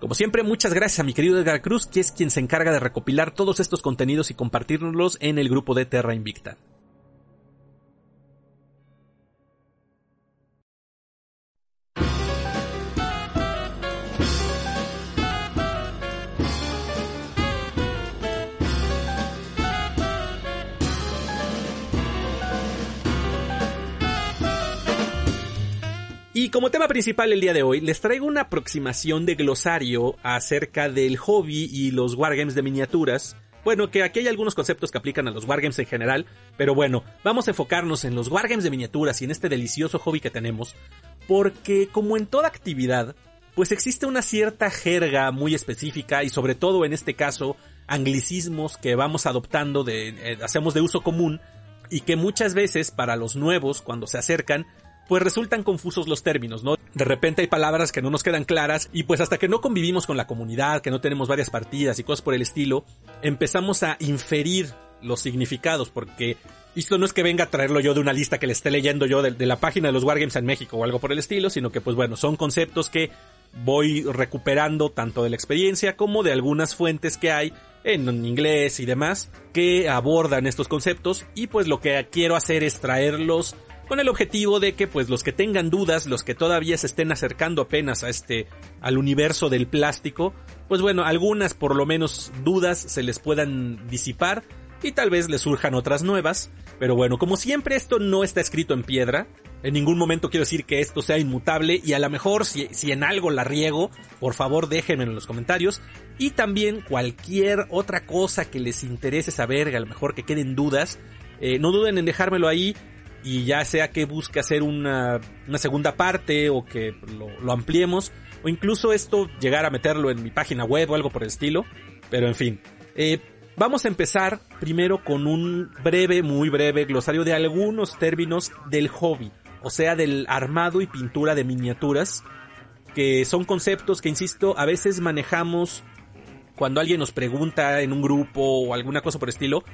Como siempre, muchas gracias a mi querido Edgar Cruz, que es quien se encarga de recopilar todos estos contenidos y compartirlos en el grupo de Terra Invicta. Y como tema principal el día de hoy, les traigo una aproximación de glosario acerca del hobby y los wargames de miniaturas. Bueno, que aquí hay algunos conceptos que aplican a los wargames en general, pero bueno, vamos a enfocarnos en los wargames de miniaturas y en este delicioso hobby que tenemos, porque como en toda actividad, pues existe una cierta jerga muy específica y sobre todo en este caso anglicismos que vamos adoptando de, eh, hacemos de uso común y que muchas veces para los nuevos cuando se acercan pues resultan confusos los términos, ¿no? De repente hay palabras que no nos quedan claras y pues hasta que no convivimos con la comunidad, que no tenemos varias partidas y cosas por el estilo, empezamos a inferir los significados porque esto no es que venga a traerlo yo de una lista que le esté leyendo yo de, de la página de los Wargames en México o algo por el estilo, sino que pues bueno, son conceptos que voy recuperando tanto de la experiencia como de algunas fuentes que hay en inglés y demás que abordan estos conceptos y pues lo que quiero hacer es traerlos con el objetivo de que pues los que tengan dudas, los que todavía se estén acercando apenas a este al universo del plástico, pues bueno, algunas por lo menos dudas se les puedan disipar y tal vez les surjan otras nuevas, pero bueno, como siempre esto no está escrito en piedra, en ningún momento quiero decir que esto sea inmutable y a lo mejor si, si en algo la riego, por favor déjenme en los comentarios. Y también cualquier otra cosa que les interese saber, a lo mejor que queden dudas, eh, no duden en dejármelo ahí y ya sea que busque hacer una, una segunda parte o que lo, ampliemos o incluso esto llegar a meterlo en mi página web o algo por el estilo. Pero en fin, eh, vamos a empezar primero con un breve, muy breve glosario de algunos términos del hobby o sea, del armado y pintura de miniaturas, que son conceptos que, insisto, a veces manejamos cuando alguien nos pregunta en un grupo o alguna cosa por estilo,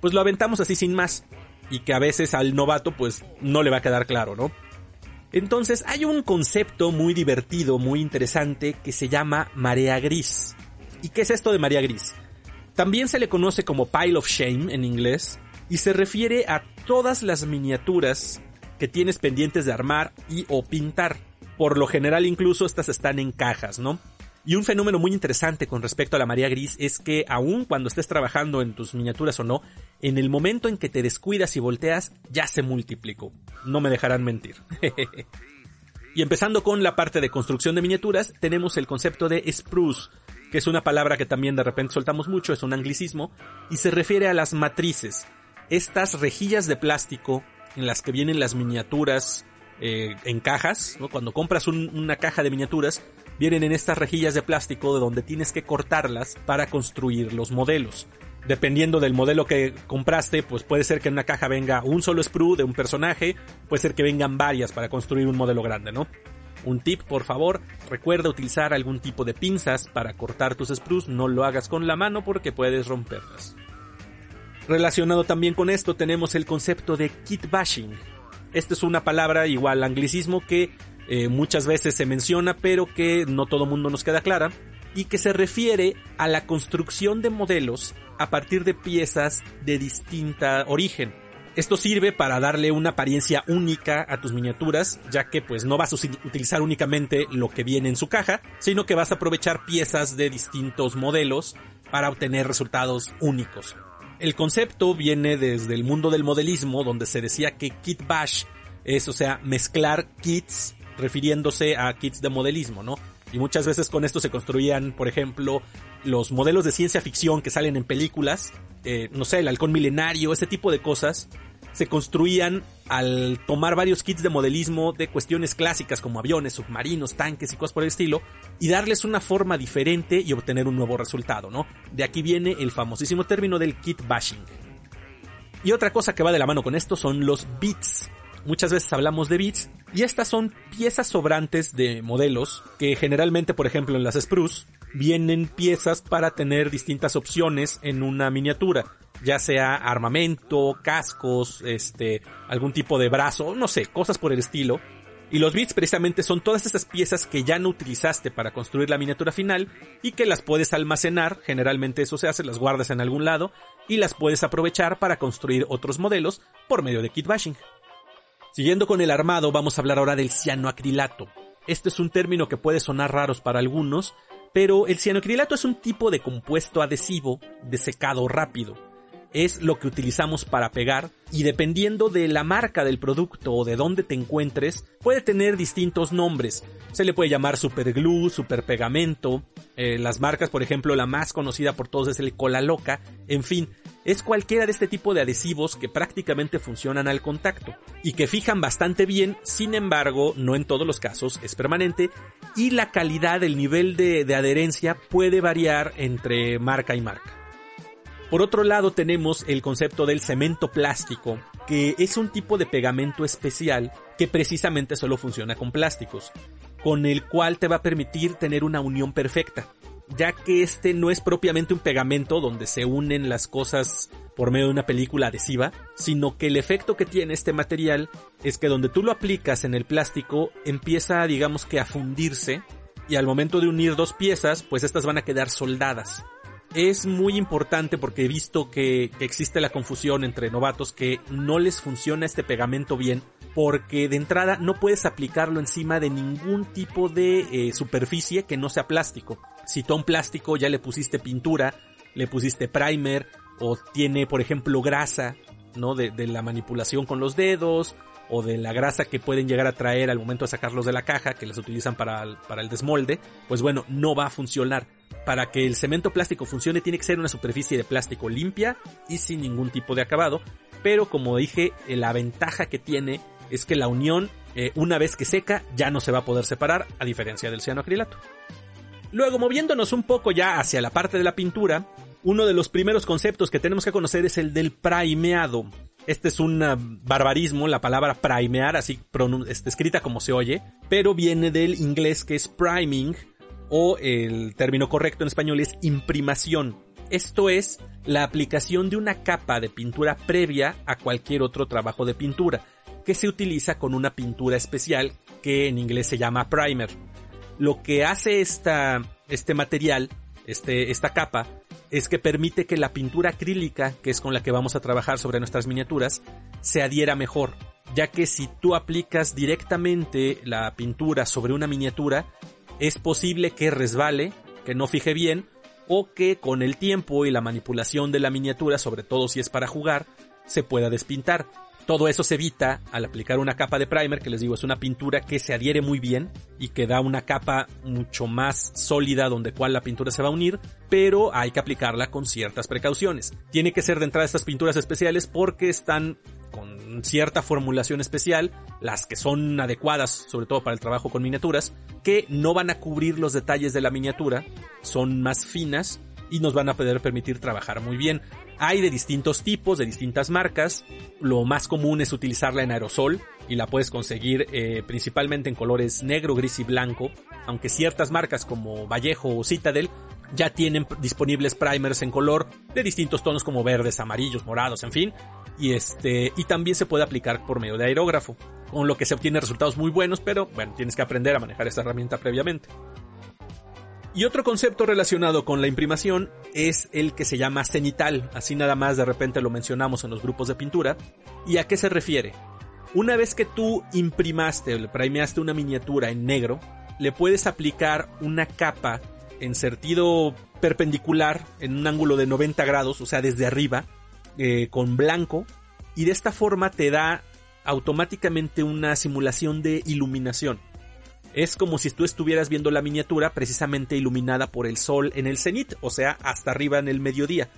pues lo aventamos así sin más, y que a veces al novato pues no le va a quedar claro, ¿no? Entonces hay un concepto muy divertido, muy interesante, que se llama marea gris. ¿Y qué es esto de marea gris? También se le conoce como pile of shame en inglés, y se refiere a todas las miniaturas que tienes pendientes de armar y o pintar. Por lo general incluso estas están en cajas, ¿no? Y un fenómeno muy interesante con respecto a la María Gris es que aun cuando estés trabajando en tus miniaturas o no, en el momento en que te descuidas y volteas, ya se multiplicó. No me dejarán mentir. y empezando con la parte de construcción de miniaturas, tenemos el concepto de spruce, que es una palabra que también de repente soltamos mucho, es un anglicismo, y se refiere a las matrices. Estas rejillas de plástico en las que vienen las miniaturas eh, en cajas. Cuando compras una caja de miniaturas, vienen en estas rejillas de plástico de donde tienes que cortarlas para construir los modelos. Dependiendo del modelo que compraste, pues puede ser que en una caja venga un solo sprue de un personaje, puede ser que vengan varias para construir un modelo grande, ¿no? Un tip, por favor, recuerda utilizar algún tipo de pinzas para cortar tus sprues, no lo hagas con la mano porque puedes romperlas. Relacionado también con esto tenemos el concepto de kit bashing. Esta es una palabra igual anglicismo que eh, muchas veces se menciona pero que no todo mundo nos queda clara y que se refiere a la construcción de modelos a partir de piezas de distinta origen. Esto sirve para darle una apariencia única a tus miniaturas, ya que pues no vas a utilizar únicamente lo que viene en su caja, sino que vas a aprovechar piezas de distintos modelos para obtener resultados únicos. El concepto viene desde el mundo del modelismo, donde se decía que kit bash es, o sea, mezclar kits refiriéndose a kits de modelismo, ¿no? Y muchas veces con esto se construían, por ejemplo, los modelos de ciencia ficción que salen en películas, eh, no sé, el halcón milenario, ese tipo de cosas, se construían al tomar varios kits de modelismo de cuestiones clásicas como aviones, submarinos, tanques y cosas por el estilo, y darles una forma diferente y obtener un nuevo resultado, ¿no? De aquí viene el famosísimo término del kit bashing. Y otra cosa que va de la mano con esto son los bits. Muchas veces hablamos de bits y estas son piezas sobrantes de modelos que generalmente, por ejemplo, en las spruce vienen piezas para tener distintas opciones en una miniatura ya sea armamento, cascos, este, algún tipo de brazo, no sé, cosas por el estilo. Y los bits precisamente son todas esas piezas que ya no utilizaste para construir la miniatura final y que las puedes almacenar, generalmente eso se hace, las guardas en algún lado y las puedes aprovechar para construir otros modelos por medio de kit bashing. Siguiendo con el armado, vamos a hablar ahora del cianoacrilato. Este es un término que puede sonar raros para algunos, pero el cianoacrilato es un tipo de compuesto adhesivo de secado rápido es lo que utilizamos para pegar y dependiendo de la marca del producto o de dónde te encuentres, puede tener distintos nombres. Se le puede llamar super glue, super pegamento, eh, las marcas, por ejemplo, la más conocida por todos es el Cola Loca, en fin, es cualquiera de este tipo de adhesivos que prácticamente funcionan al contacto y que fijan bastante bien, sin embargo, no en todos los casos es permanente y la calidad, el nivel de, de adherencia puede variar entre marca y marca. Por otro lado tenemos el concepto del cemento plástico, que es un tipo de pegamento especial que precisamente solo funciona con plásticos, con el cual te va a permitir tener una unión perfecta ya que este no es propiamente un pegamento donde se unen las cosas por medio de una película adhesiva, sino que el efecto que tiene este material es que donde tú lo aplicas en el plástico empieza digamos que a fundirse y al momento de unir dos piezas pues estas van a quedar soldadas. Es muy importante porque he visto que, existe la confusión entre novatos que no les funciona este pegamento bien porque de entrada no puedes aplicarlo encima de ningún tipo de eh, superficie que no sea plástico a un plástico ya le pusiste pintura, le pusiste primer o tiene, por ejemplo, grasa, ¿no? De, la manipulación con los dedos o de la grasa que pueden llegar a traer al momento de sacarlos de la caja, que les utilizan para el, para el desmolde, pues bueno, no va a funcionar. Para que el cemento plástico funcione tiene que ser una superficie de plástico limpia y sin ningún tipo de acabado, pero como dije, eh, la ventaja que tiene es que la unión, eh, una vez que seca, ya no se va a poder separar, a diferencia del cianoacrilato. Luego, moviéndonos un poco ya hacia la parte de la pintura, uno de los primeros conceptos que tenemos que conocer es el del primeado. Este es un ah, barbarismo, la palabra primear, así este, escrita como se oye, pero viene del inglés que es priming, o el término correcto en español es imprimación. Esto es la aplicación de una capa de pintura previa a cualquier otro trabajo de pintura, que se utiliza con una pintura especial que en inglés se llama primer lo que hace esta, este material, este, esta capa, es que permite que la pintura acrílica, que es con la que vamos a trabajar sobre nuestras miniaturas, se adhiera mejor, ya que si tú aplicas directamente la pintura sobre una miniatura, es posible que resbale, que no fije bien, o que con el tiempo y la manipulación de la miniatura, sobre todo si es para jugar, se pueda despintar. Todo eso se evita al aplicar una capa de primer, que les digo es una pintura que se adhiere muy bien y que da una capa mucho más sólida donde cual la pintura se va a unir, pero hay que aplicarla con ciertas precauciones. Tiene que ser de entrada estas pinturas especiales porque están con cierta formulación especial, las que son adecuadas sobre todo para el trabajo con miniaturas, que no van a cubrir los detalles de la miniatura, son más finas y nos van a poder permitir trabajar muy bien. Hay de distintos tipos, de distintas marcas. Lo más común es utilizarla en aerosol y la puedes conseguir eh, principalmente en colores negro, gris y blanco. Aunque ciertas marcas como Vallejo o Citadel ya tienen disponibles primers en color de distintos tonos como verdes, amarillos, morados, en fin. Y este, y también se puede aplicar por medio de aerógrafo, con lo que se obtienen resultados muy buenos, pero bueno, tienes que aprender a manejar esta herramienta previamente. Y otro concepto relacionado con la imprimación es el que se llama cenital, así nada más de repente lo mencionamos en los grupos de pintura. ¿Y a qué se refiere? Una vez que tú imprimaste le primeaste una miniatura en negro, le puedes aplicar una capa en sentido perpendicular en un ángulo de 90 grados, o sea, desde arriba, eh, con blanco, y de esta forma te da automáticamente una simulación de iluminación. Es como si tú estuvieras viendo la miniatura precisamente iluminada por el sol en el cenit, o sea, hasta arriba en el mediodía.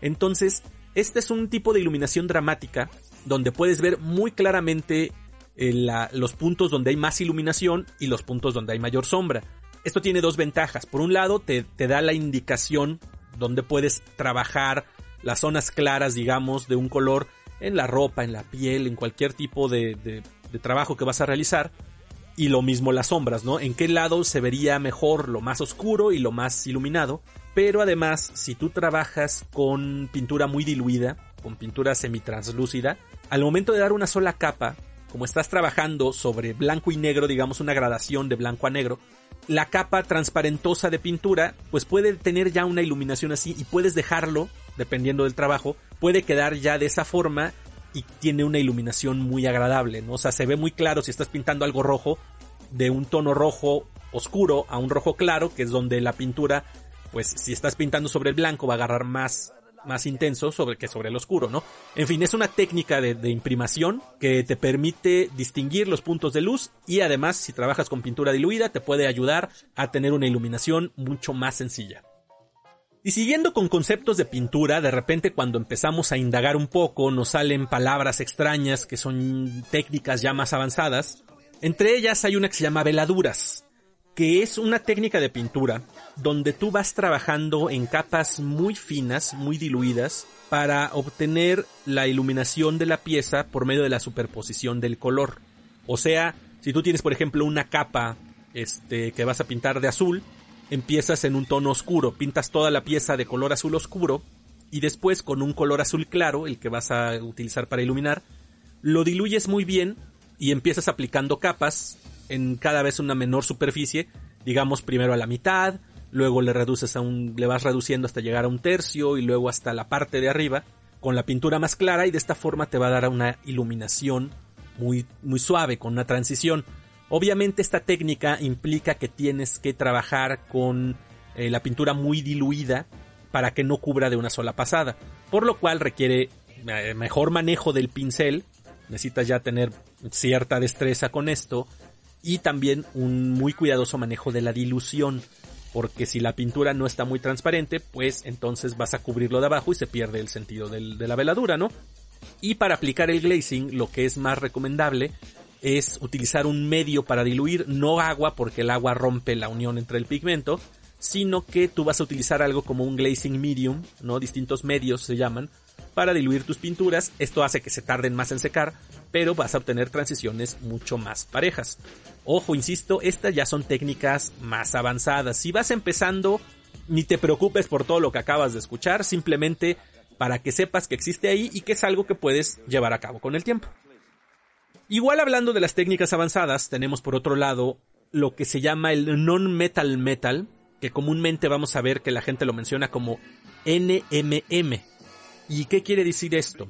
Entonces, este es un tipo de iluminación dramática donde puedes ver muy claramente eh, los puntos donde hay más iluminación y los puntos donde hay mayor sombra. Esto tiene dos ventajas. Por un lado, te, da la indicación donde puedes trabajar las zonas claras, digamos, de un color en la ropa, en la piel, en cualquier tipo de trabajo que vas a realizar y lo mismo las sombras, ¿no? En qué lado se vería mejor lo más oscuro y lo más iluminado. Pero además, si tú trabajas con pintura muy diluida, con pintura semitranslúcida, al momento de dar una sola capa, como estás trabajando sobre blanco y negro, digamos una gradación de blanco a negro, la capa transparentosa de pintura, pues puede tener ya una iluminación así y puedes dejarlo, dependiendo del trabajo, puede quedar ya de esa forma y tiene una iluminación muy agradable, ¿no? O sea, se ve muy claro si estás pintando algo rojo, de un tono rojo oscuro a un rojo claro, que es donde la pintura, pues si estás pintando sobre el blanco va a agarrar más, más intenso sobre que sobre el oscuro, ¿no? En fin, es una técnica de, de imprimación que te permite distinguir los puntos de luz y además si trabajas con pintura diluida te puede ayudar a tener una iluminación mucho más sencilla. Y siguiendo con conceptos de pintura, de repente cuando empezamos a indagar un poco nos salen palabras extrañas que son técnicas ya más avanzadas. Entre ellas hay una que se llama veladuras, que es una técnica de pintura donde tú vas trabajando en capas muy finas, muy diluidas, para obtener la iluminación de la pieza por medio de la superposición del color. O sea, si tú tienes por ejemplo una capa este, que vas a pintar de azul, empiezas en un tono oscuro, pintas toda la pieza de color azul oscuro y después con un color azul claro, el que vas a utilizar para iluminar, lo diluyes muy bien y empiezas aplicando capas en cada vez una menor superficie, digamos primero a la mitad, luego le reduces a un, le vas reduciendo hasta llegar a un tercio y luego hasta la parte de arriba con la pintura más clara y de esta forma te va a dar una iluminación muy, muy suave con una transición. Obviamente esta técnica implica que tienes que trabajar con eh, la pintura muy diluida para que no cubra de una sola pasada, por lo cual requiere eh, mejor manejo del pincel, necesitas ya tener cierta destreza con esto y también un muy cuidadoso manejo de la dilución, porque si la pintura no está muy transparente, pues entonces vas a cubrirlo de abajo y se pierde el sentido de la veladura, ¿no? Y para aplicar el glazing, lo que es más recomendable es utilizar un medio para diluir, no agua porque el agua rompe la unión entre el pigmento, sino que tú vas a utilizar algo como un glazing medium, ¿no? Distintos medios se llaman, para diluir tus pinturas. Esto hace que se tarden más en secar, pero vas a obtener transiciones mucho más parejas. Ojo, insisto, estas ya son técnicas más avanzadas. Si vas empezando, ni te preocupes por todo lo que acabas de escuchar, simplemente para que sepas que existe ahí y que es algo que puedes llevar a cabo con el tiempo. Igual hablando de las técnicas avanzadas, tenemos por otro lado lo que se llama el non-metal metal, que comúnmente vamos a ver que la gente lo menciona como NMM. ¿Y qué quiere decir esto?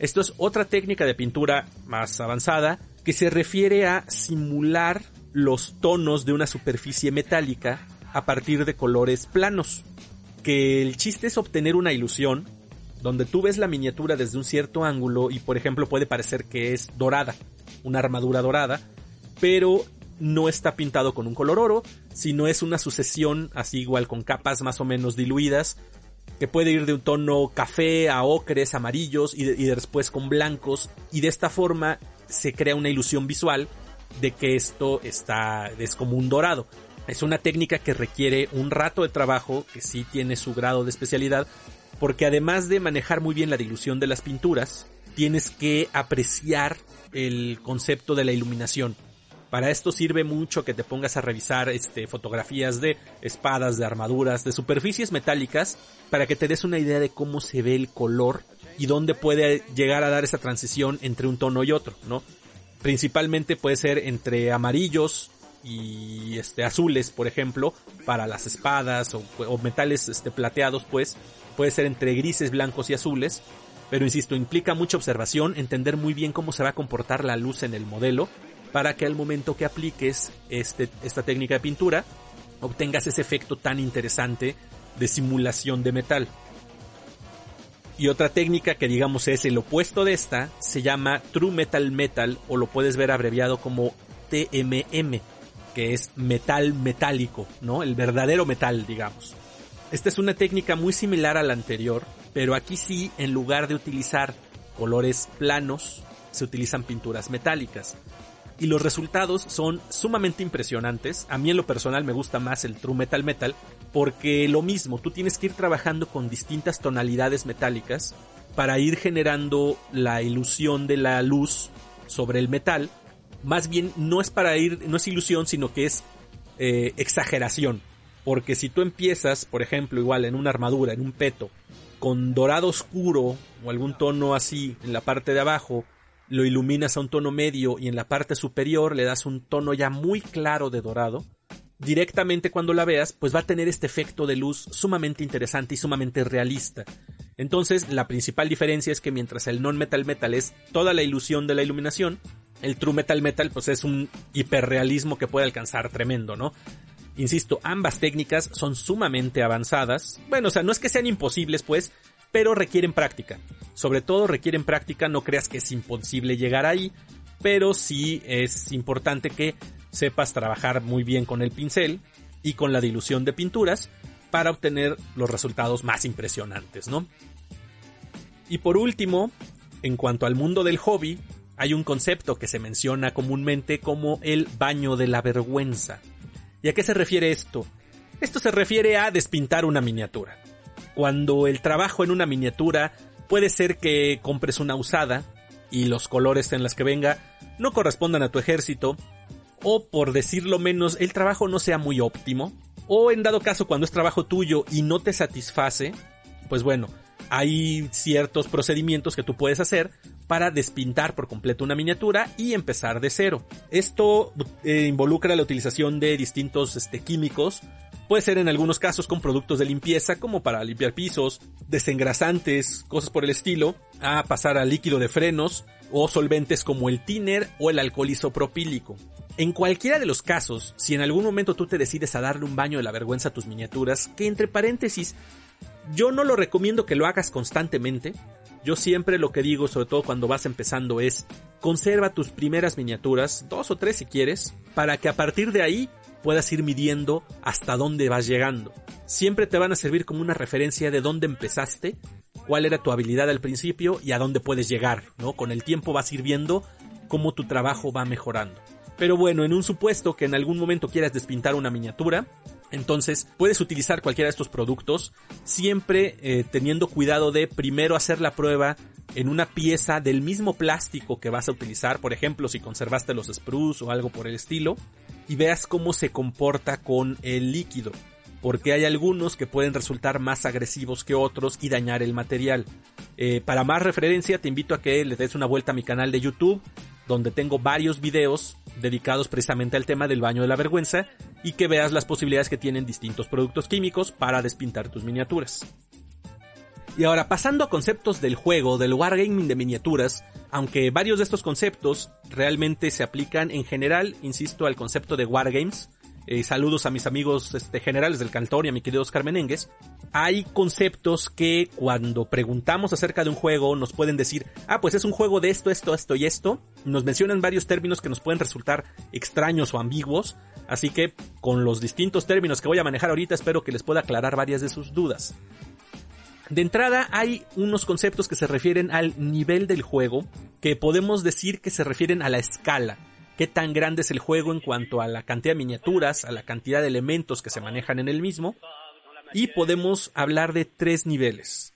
Esto es otra técnica de pintura más avanzada que se refiere a simular los tonos de una superficie metálica a partir de colores planos. Que el chiste es obtener una ilusión donde tú ves la miniatura desde un cierto ángulo y por ejemplo puede parecer que es dorada, una armadura dorada, pero no está pintado con un color oro, sino es una sucesión así igual con capas más o menos diluidas, que puede ir de un tono café a ocres, amarillos y, después con blancos, y de esta forma se crea una ilusión visual de que esto está, es como un dorado. Es una técnica que requiere un rato de trabajo, que sí tiene su grado de especialidad, porque además de manejar muy bien la dilución de las pinturas, tienes que apreciar el concepto de la iluminación. Para esto sirve mucho que te pongas a revisar este, fotografías de espadas, de armaduras, de superficies metálicas, para que te des una idea de cómo se ve el color y dónde puede llegar a dar esa transición entre un tono y otro, ¿no? Principalmente puede ser entre amarillos y este azules, por ejemplo, para las espadas o, metales este, plateados, pues, puede ser entre grises, blancos y azules, pero insisto, implica mucha observación, entender muy bien cómo se va a comportar la luz en el modelo, para que al momento que apliques este, esta técnica de pintura, obtengas ese efecto tan interesante de simulación de metal. Y otra técnica que digamos es el opuesto de esta, se llama True Metal Metal, o lo puedes ver abreviado como TMM, que es metal metálico, ¿no? El verdadero metal, digamos. Esta es una técnica muy similar a la anterior, pero aquí sí, en lugar de utilizar colores planos, se utilizan pinturas metálicas. Y los resultados son sumamente impresionantes. A mí en lo personal me gusta más el True Metal Metal, porque lo mismo, tú tienes que ir trabajando con distintas tonalidades metálicas para ir generando la ilusión de la luz sobre el metal. Más bien no es para ir, no es ilusión, sino que es eh, exageración. Porque si tú empiezas, por ejemplo, igual en una armadura, en un peto, con dorado oscuro o algún tono así en la parte de abajo, lo iluminas a un tono medio y en la parte superior le das un tono ya muy claro de dorado, directamente cuando la veas, pues va a tener este efecto de luz sumamente interesante y sumamente realista. Entonces, la principal diferencia es que mientras el non-metal metal es toda la ilusión de la iluminación, el true metal metal pues es un hiperrealismo que puede alcanzar tremendo, ¿no? Insisto, ambas técnicas son sumamente avanzadas. Bueno, o sea, no es que sean imposibles, pues, pero requieren práctica. Sobre todo requieren práctica, no creas que es imposible llegar ahí, pero sí es importante que sepas trabajar muy bien con el pincel y con la dilución de pinturas para obtener los resultados más impresionantes, ¿no? Y por último, en cuanto al mundo del hobby, hay un concepto que se menciona comúnmente como el baño de la vergüenza. ¿Y a qué se refiere esto? Esto se refiere a despintar una miniatura. Cuando el trabajo en una miniatura puede ser que compres una usada y los colores en las que venga no correspondan a tu ejército, o por decirlo menos, el trabajo no sea muy óptimo, o en dado caso cuando es trabajo tuyo y no te satisface, pues bueno, hay ciertos procedimientos que tú puedes hacer para despintar por completo una miniatura y empezar de cero. Esto eh, involucra la utilización de distintos este, químicos. Puede ser en algunos casos con productos de limpieza como para limpiar pisos, desengrasantes, cosas por el estilo, a pasar a líquido de frenos o solventes como el tiner o el alcohol isopropílico. En cualquiera de los casos, si en algún momento tú te decides a darle un baño de la vergüenza a tus miniaturas, que entre paréntesis, yo no lo recomiendo que lo hagas constantemente, yo siempre lo que digo, sobre todo cuando vas empezando, es conserva tus primeras miniaturas, dos o tres si quieres, para que a partir de ahí puedas ir midiendo hasta dónde vas llegando. Siempre te van a servir como una referencia de dónde empezaste, cuál era tu habilidad al principio y a dónde puedes llegar, ¿no? Con el tiempo vas a ir viendo cómo tu trabajo va mejorando. Pero bueno, en un supuesto que en algún momento quieras despintar una miniatura, entonces puedes utilizar cualquiera de estos productos siempre eh, teniendo cuidado de primero hacer la prueba en una pieza del mismo plástico que vas a utilizar, por ejemplo si conservaste los sprues o algo por el estilo, y veas cómo se comporta con el líquido, porque hay algunos que pueden resultar más agresivos que otros y dañar el material. Eh, para más referencia te invito a que le des una vuelta a mi canal de YouTube, donde tengo varios videos dedicados precisamente al tema del baño de la vergüenza y que veas las posibilidades que tienen distintos productos químicos para despintar tus miniaturas. Y ahora pasando a conceptos del juego, del wargaming de miniaturas, aunque varios de estos conceptos realmente se aplican en general, insisto, al concepto de wargames, eh, saludos a mis amigos este, generales del Cantón y a mi querido Oscar Menengues, hay conceptos que cuando preguntamos acerca de un juego nos pueden decir, ah, pues es un juego de esto, esto, esto y esto. Nos mencionan varios términos que nos pueden resultar extraños o ambiguos, así que con los distintos términos que voy a manejar ahorita espero que les pueda aclarar varias de sus dudas. De entrada hay unos conceptos que se refieren al nivel del juego, que podemos decir que se refieren a la escala qué tan grande es el juego en cuanto a la cantidad de miniaturas, a la cantidad de elementos que se manejan en el mismo. Y podemos hablar de tres niveles.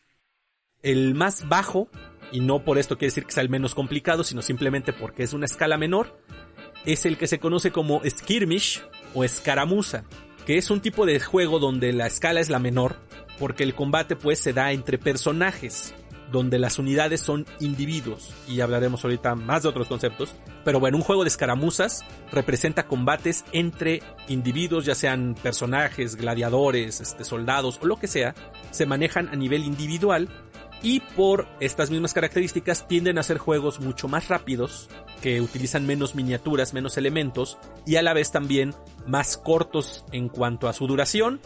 El más bajo, y no por esto quiere decir que sea el menos complicado, sino simplemente porque es una escala menor, es el que se conoce como skirmish o escaramuza, que es un tipo de juego donde la escala es la menor, porque el combate pues se da entre personajes donde las unidades son individuos, y hablaremos ahorita más de otros conceptos, pero bueno, un juego de escaramuzas representa combates entre individuos, ya sean personajes, gladiadores, este, soldados o lo que sea, se manejan a nivel individual y por estas mismas características tienden a ser juegos mucho más rápidos, que utilizan menos miniaturas, menos elementos y a la vez también más cortos en cuanto a su duración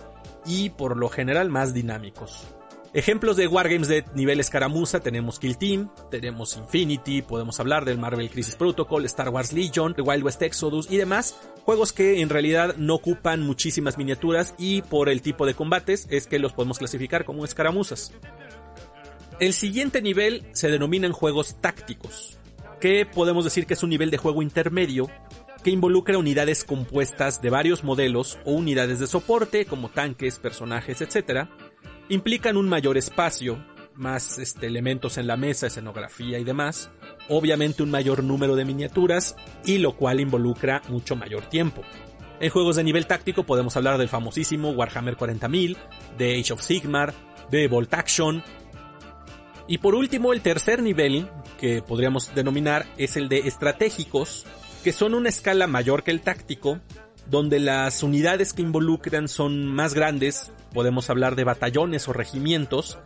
y por lo general más dinámicos. Ejemplos de wargames de nivel escaramuza tenemos Kill Team, tenemos Infinity, podemos hablar del Marvel Crisis Protocol, Star Wars Legion, The Wild West Exodus y demás, juegos que en realidad no ocupan muchísimas miniaturas y por el tipo de combates es que los podemos clasificar como escaramuzas. El siguiente nivel se denominan juegos tácticos, que podemos decir que es un nivel de juego intermedio que involucra unidades compuestas de varios modelos o unidades de soporte como tanques, personajes, etc., implican un mayor espacio, más este, elementos en la mesa, escenografía y demás, obviamente un mayor número de miniaturas y lo cual involucra mucho mayor tiempo. En juegos de nivel táctico podemos hablar del famosísimo Warhammer 40.000, de Age of Sigmar, de Volt Action. Y por último, el tercer nivel, que podríamos denominar, es el de estratégicos, que son una escala mayor que el táctico, donde las unidades que involucran son más grandes, podemos hablar de batallones o regimientos,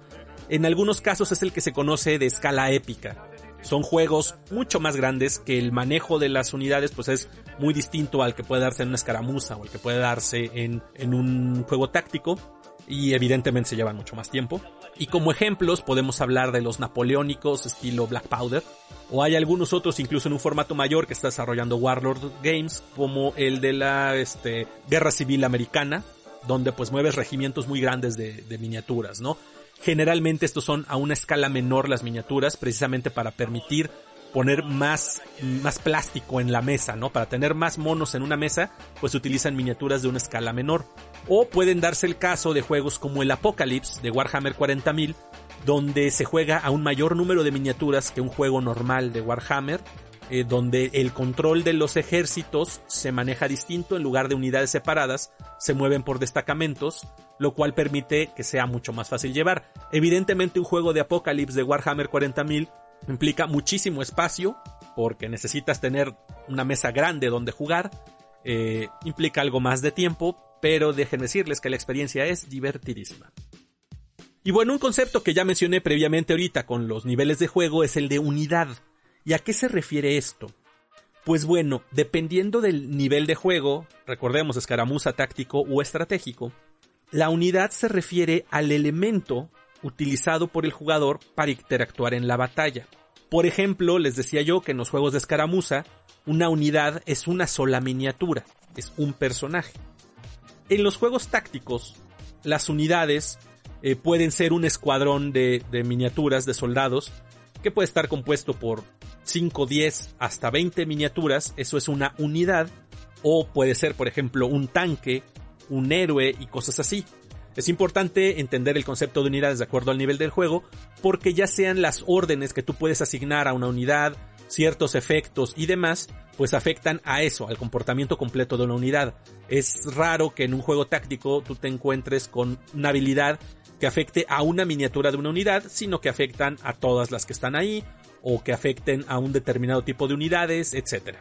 en algunos casos es el que se conoce de escala épica. Son juegos mucho más grandes que el manejo de las unidades pues es muy distinto al que puede darse en una escaramuza o al que puede darse en, en un juego táctico y evidentemente se llevan mucho más tiempo. Y como ejemplos podemos hablar de los napoleónicos estilo Black Powder, o hay algunos otros incluso en un formato mayor que está desarrollando Warlord Games, como el de la este, Guerra Civil Americana, donde pues mueves regimientos muy grandes de, de miniaturas, ¿no? Generalmente estos son a una escala menor las miniaturas, precisamente para permitir poner más, más plástico en la mesa, ¿no? Para tener más monos en una mesa, pues utilizan miniaturas de una escala menor. O pueden darse el caso de juegos como el Apocalypse de Warhammer 40.000, donde se juega a un mayor número de miniaturas que un juego normal de Warhammer, eh, donde el control de los ejércitos se maneja distinto, en lugar de unidades separadas, se mueven por destacamentos, lo cual permite que sea mucho más fácil llevar. Evidentemente un juego de Apocalypse de Warhammer 40.000 implica muchísimo espacio, porque necesitas tener una mesa grande donde jugar, eh, implica algo más de tiempo, pero dejen decirles que la experiencia es divertidísima. Y bueno, un concepto que ya mencioné previamente ahorita con los niveles de juego es el de unidad. ¿Y a qué se refiere esto? Pues bueno, dependiendo del nivel de juego, recordemos escaramuza táctico o estratégico, la unidad se refiere al elemento utilizado por el jugador para interactuar en la batalla. Por ejemplo, les decía yo que en los juegos de escaramuza, una unidad es una sola miniatura, es un personaje. En los juegos tácticos, las unidades eh, pueden ser un escuadrón de, de miniaturas de soldados que puede estar compuesto por 5, 10 hasta 20 miniaturas, eso es una unidad, o puede ser, por ejemplo, un tanque, un héroe y cosas así. Es importante entender el concepto de unidades de acuerdo al nivel del juego, porque ya sean las órdenes que tú puedes asignar a una unidad, ciertos efectos y demás, pues afectan a eso, al comportamiento completo de una unidad. Es raro que en un juego táctico tú te encuentres con una habilidad que afecte a una miniatura de una unidad, sino que afectan a todas las que están ahí, o que afecten a un determinado tipo de unidades, etc.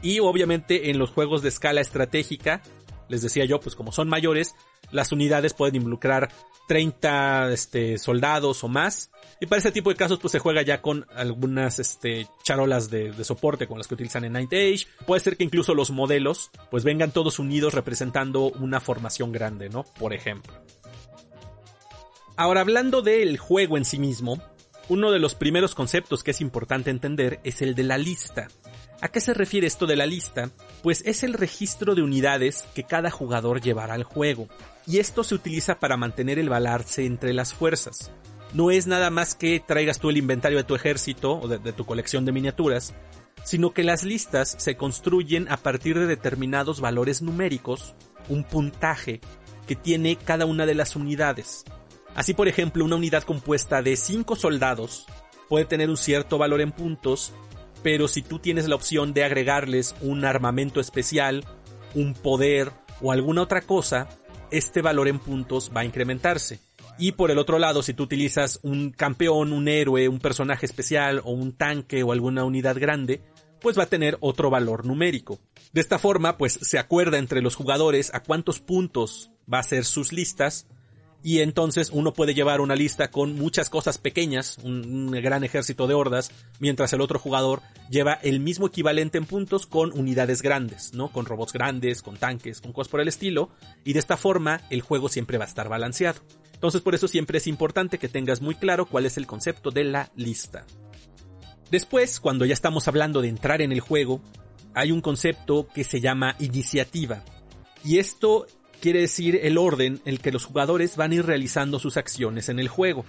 Y obviamente en los juegos de escala estratégica, les decía yo, pues como son mayores, las unidades pueden involucrar 30 este, soldados o más. Y para ese tipo de casos, pues se juega ya con algunas este, charolas de, de, soporte con las que utilizan en Night Age. Puede ser que incluso los modelos, pues vengan todos unidos representando una formación grande, ¿no? Por ejemplo. Ahora, hablando del juego en sí mismo, uno de los primeros conceptos que es importante entender es el de la lista. ¿A qué se refiere esto de la lista? Pues es el registro de unidades que cada jugador llevará al juego y esto se utiliza para mantener el balance entre las fuerzas. No es nada más que traigas tú el inventario de tu ejército o de, tu colección de miniaturas, sino que las listas se construyen a partir de determinados valores numéricos, un puntaje que tiene cada una de las unidades. Así por ejemplo, una unidad compuesta de 5 soldados puede tener un cierto valor en puntos, pero si tú tienes la opción de agregarles un armamento especial, un poder o alguna otra cosa, este valor en puntos va a incrementarse. Y por el otro lado, si tú utilizas un campeón, un héroe, un personaje especial o un tanque o alguna unidad grande, pues va a tener otro valor numérico. De esta forma, pues se acuerda entre los jugadores a cuántos puntos va a ser sus listas y entonces uno puede llevar una lista con muchas cosas pequeñas, un, gran ejército de hordas, mientras el otro jugador lleva el mismo equivalente en puntos con unidades grandes, ¿no? Con robots grandes, con tanques, con cosas por el estilo, y de esta forma el juego siempre va a estar balanceado. Entonces por eso siempre es importante que tengas muy claro cuál es el concepto de la lista. Después, cuando ya estamos hablando de entrar en el juego, hay un concepto que se llama iniciativa. Y esto quiere decir el orden en el que los jugadores van a ir realizando sus acciones en el juego.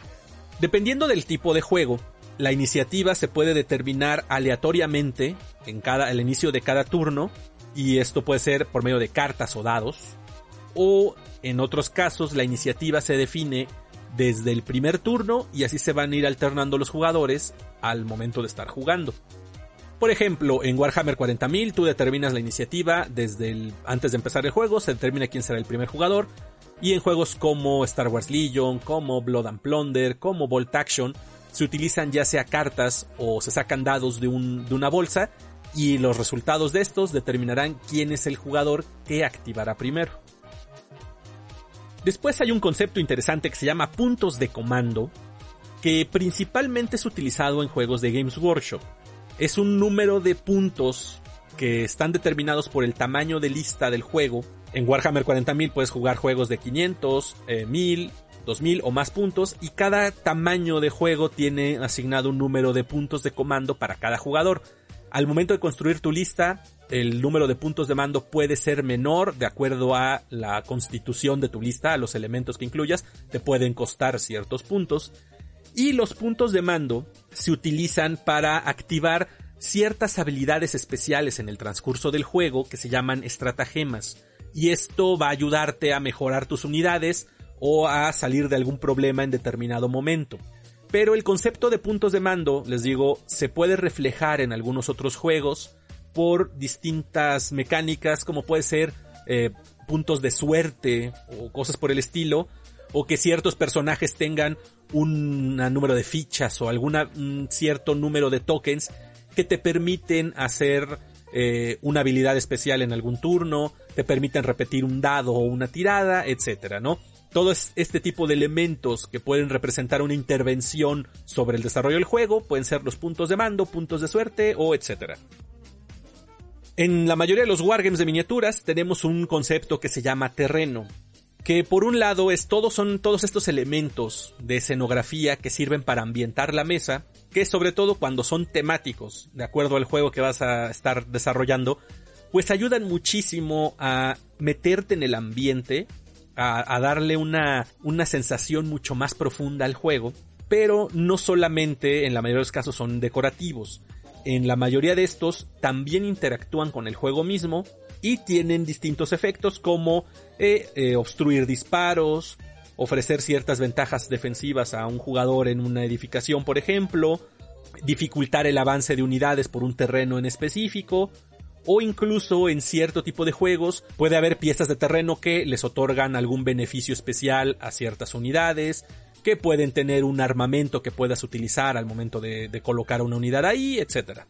Dependiendo del tipo de juego, la iniciativa se puede determinar aleatoriamente en cada, al inicio de cada turno, y esto puede ser por medio de cartas o dados, o en otros casos la iniciativa se define desde el primer turno y así se van a ir alternando los jugadores al momento de estar jugando. Por ejemplo, en Warhammer 40.000 tú determinas la iniciativa desde antes de empezar el juego, se determina quién será el primer jugador. Y en juegos como Star Wars Legion, como Blood and Plunder, como Bolt Action, se utilizan ya sea cartas o se sacan dados de una bolsa y los resultados de estos determinarán quién es el jugador que activará primero. Después hay un concepto interesante que se llama puntos de comando, que principalmente es utilizado en juegos de Games Workshop es un número de puntos que están determinados por el tamaño de lista del juego. En Warhammer 40.000 puedes jugar juegos de 500, eh, 1000, 2000 o más puntos y cada tamaño de juego tiene asignado un número de puntos de comando para cada jugador. Al momento de construir tu lista, el número de puntos de mando puede ser menor de acuerdo a la constitución de tu lista, a los elementos que incluyas, te pueden costar ciertos puntos. Y los puntos de mando se utilizan para activar ciertas habilidades especiales en el transcurso del juego que se llaman estratagemas. Y esto va a ayudarte a mejorar tus unidades o a salir de algún problema en determinado momento. Pero el concepto de puntos de mando, les digo, se puede reflejar en algunos otros juegos por distintas mecánicas como puede ser eh, puntos de suerte o cosas por el estilo, o que ciertos personajes tengan un número de fichas o algún cierto número de tokens que te permiten hacer eh, una habilidad especial en algún turno, te permiten repetir un dado o una tirada, etcétera, ¿no? Todo este tipo de elementos que pueden representar una intervención sobre el desarrollo del juego pueden ser los puntos de mando, puntos de suerte o etcétera. En la mayoría de los wargames de miniaturas tenemos un concepto que se llama terreno, que por un lado es son todos estos elementos de escenografía que sirven para ambientar la mesa, que sobre todo cuando son temáticos, de acuerdo al juego que vas a estar desarrollando, pues ayudan muchísimo a meterte en el ambiente, a, a darle una, una sensación mucho más profunda al juego, pero no solamente en la mayoría de los casos son decorativos. En la mayoría de estos también interactúan con el juego mismo y tienen distintos efectos como eh, eh, obstruir disparos, ofrecer ciertas ventajas defensivas a un jugador en una edificación, por ejemplo, dificultar el avance de unidades por un terreno en específico, o incluso en cierto tipo de juegos puede haber piezas de terreno que les otorgan algún beneficio especial a ciertas unidades, que pueden tener un armamento que puedas utilizar al momento de, de colocar una unidad ahí, etc.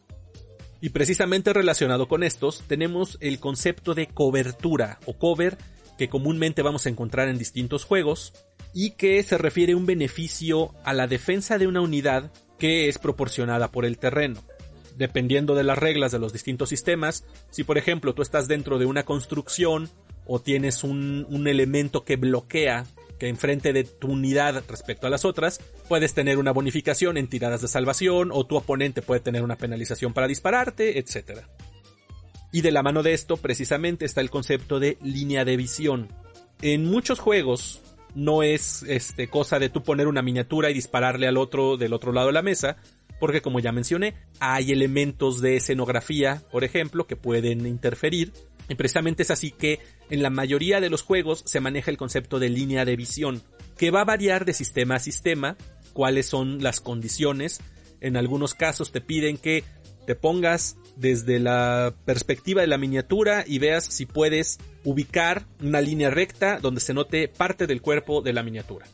Y precisamente relacionado con estos, tenemos el concepto de cobertura o cover que comúnmente vamos a encontrar en distintos juegos y que se refiere a un beneficio a la defensa de una unidad que es proporcionada por el terreno. Dependiendo de las reglas de los distintos sistemas, si por ejemplo tú estás dentro de una construcción o tienes un, un elemento que bloquea que enfrente de tu unidad respecto a las otras, puedes tener una bonificación en tiradas de salvación o tu oponente puede tener una penalización para dispararte, etc. Y de la mano de esto precisamente está el concepto de línea de visión. En muchos juegos no es este, cosa de tú poner una miniatura y dispararle al otro del otro lado de la mesa, porque como ya mencioné, hay elementos de escenografía, por ejemplo, que pueden interferir y precisamente es así que en la mayoría de los juegos se maneja el concepto de línea de visión, que va a variar de sistema a sistema, cuáles son las condiciones. En algunos casos te piden que te pongas desde la perspectiva de la miniatura y veas si puedes ubicar una línea recta donde se note parte del cuerpo de la miniatura.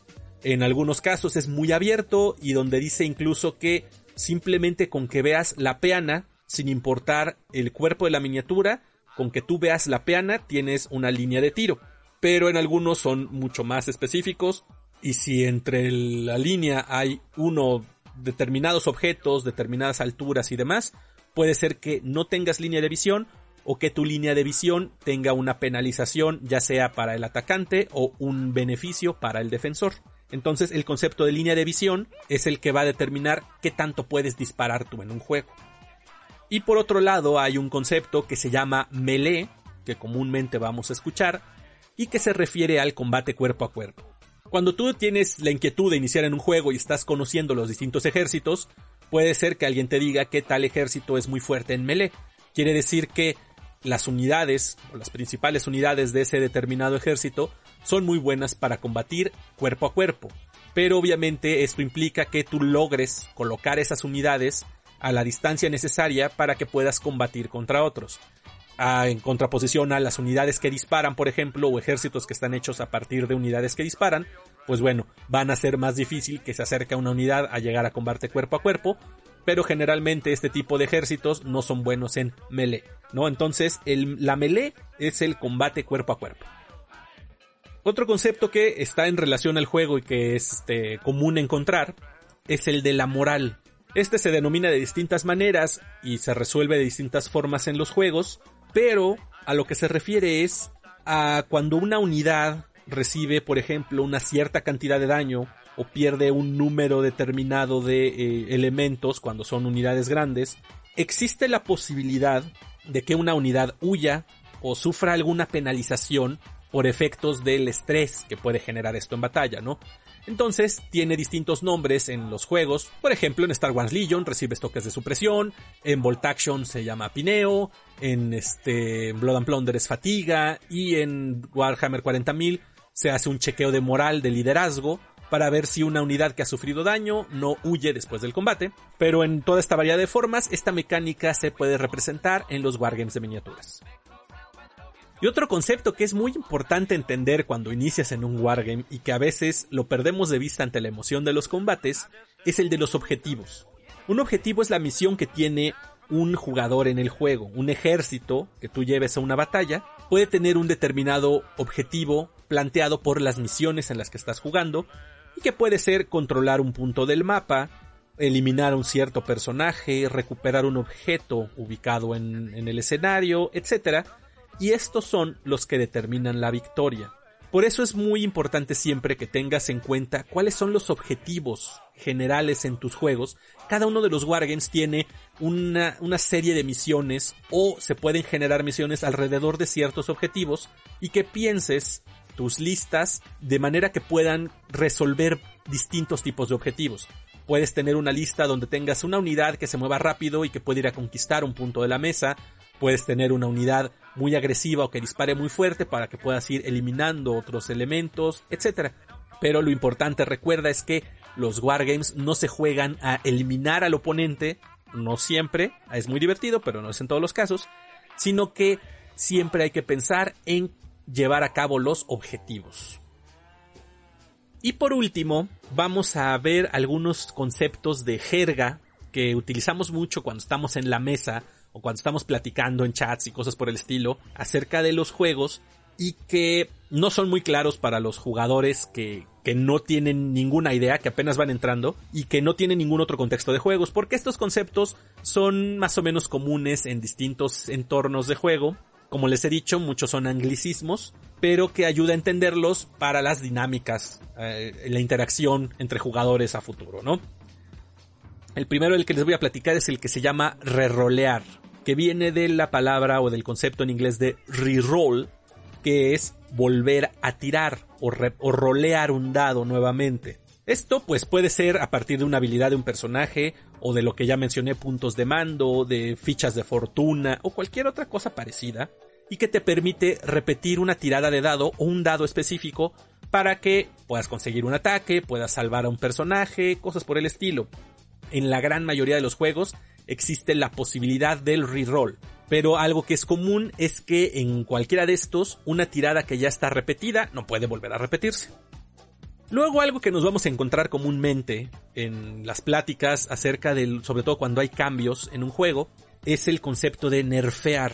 En algunos casos es muy abierto y donde dice incluso que simplemente con que veas la peana, sin importar el cuerpo de la miniatura, con que tú veas la peana tienes una línea de tiro. Pero en algunos son mucho más específicos. Y si entre la línea hay uno determinados objetos, determinadas alturas y demás, puede ser que no tengas línea de visión o que tu línea de visión tenga una penalización ya sea para el atacante o un beneficio para el defensor. Entonces el concepto de línea de visión es el que va a determinar qué tanto puedes disparar tú en un juego. Y por otro lado hay un concepto que se llama melee, que comúnmente vamos a escuchar, y que se refiere al combate cuerpo a cuerpo. Cuando tú tienes la inquietud de iniciar en un juego y estás conociendo los distintos ejércitos, puede ser que alguien te diga que tal ejército es muy fuerte en melee. Quiere decir que las unidades, o las principales unidades de ese determinado ejército, son muy buenas para combatir cuerpo a cuerpo. Pero obviamente esto implica que tú logres colocar esas unidades a la distancia necesaria para que puedas combatir contra otros. en contraposición a las unidades que disparan, por ejemplo, o ejércitos que están hechos a partir de unidades que disparan, pues bueno, van a ser más difícil que se acerque a una unidad a llegar a combate cuerpo a cuerpo, pero generalmente este tipo de ejércitos no son buenos en melee, ¿no? Entonces, el, la melee es el combate cuerpo a cuerpo. Otro concepto que está en relación al juego y que es este, común encontrar es el de la moral. Este se denomina de distintas maneras y se resuelve de distintas formas en los juegos, pero a lo que se refiere es a cuando una unidad recibe, por ejemplo, una cierta cantidad de daño o pierde un número determinado de eh, elementos cuando son unidades grandes, existe la posibilidad de que una unidad huya o sufra alguna penalización por efectos del estrés que puede generar esto en batalla, ¿no? Entonces tiene distintos nombres en los juegos. Por ejemplo, en Star Wars Legion recibes toques de supresión. En Bolt Action se llama pineo. En este Blood and Plunder es fatiga. Y en Warhammer 40.000 se hace un chequeo de moral de liderazgo para ver si una unidad que ha sufrido daño no huye después del combate. Pero en toda esta variedad de formas, esta mecánica se puede representar en los wargames de miniaturas. Y otro concepto que es muy importante entender cuando inicias en un wargame y que a veces lo perdemos de vista ante la emoción de los combates es el de los objetivos. Un objetivo es la misión que tiene un jugador en el juego. Un ejército que tú lleves a una batalla puede tener un determinado objetivo planteado por las misiones en las que estás jugando y que puede ser controlar un punto del mapa, eliminar un cierto personaje, recuperar un objeto ubicado en, en el escenario, etc y estos son los que determinan la victoria. Por eso es muy importante siempre que tengas en cuenta cuáles son los objetivos generales en tus juegos. Cada uno de los wargames tiene una, una, serie de misiones o se pueden generar misiones alrededor de ciertos objetivos y que pienses tus listas de manera que puedan resolver distintos tipos de objetivos. Puedes tener una lista donde tengas una unidad que se mueva rápido y que puede ir a conquistar un punto de la mesa. Puedes tener una unidad muy agresiva o que dispare muy fuerte para que puedas ir eliminando otros elementos, etc. Pero lo importante recuerda es que los wargames no se juegan a eliminar al oponente, no siempre, es muy divertido, pero no es en todos los casos, sino que siempre hay que pensar en llevar a cabo los objetivos. Y por último, vamos a ver algunos conceptos de jerga que utilizamos mucho cuando estamos en la mesa o cuando estamos platicando en chats y cosas por el estilo acerca de los juegos y que no son muy claros para los jugadores que, que no tienen ninguna idea, que apenas van entrando y que no tienen ningún otro contexto de juegos, porque estos conceptos son más o menos comunes en distintos entornos de juego. Como les he dicho, muchos son anglicismos, pero que ayuda a entenderlos para las dinámicas, eh, la interacción entre jugadores a futuro, ¿no? El primero del que les voy a platicar es el que se llama rerolear que viene de la palabra o del concepto en inglés de reroll, que es volver a tirar o, rolear un dado nuevamente. Esto pues puede ser a partir de una habilidad de un personaje o de lo que ya mencioné puntos de mando, de fichas de fortuna o cualquier otra cosa parecida y que te permite repetir una tirada de dado o un dado específico para que puedas conseguir un ataque, puedas salvar a un personaje, cosas por el estilo. En la gran mayoría de los juegos existe la posibilidad del reroll. Pero algo que es común es que en cualquiera de estos, una tirada que ya está repetida no puede volver a repetirse. Luego algo que nos vamos a encontrar comúnmente en las pláticas acerca del, sobre todo cuando hay cambios en un juego, es el concepto de nerfear.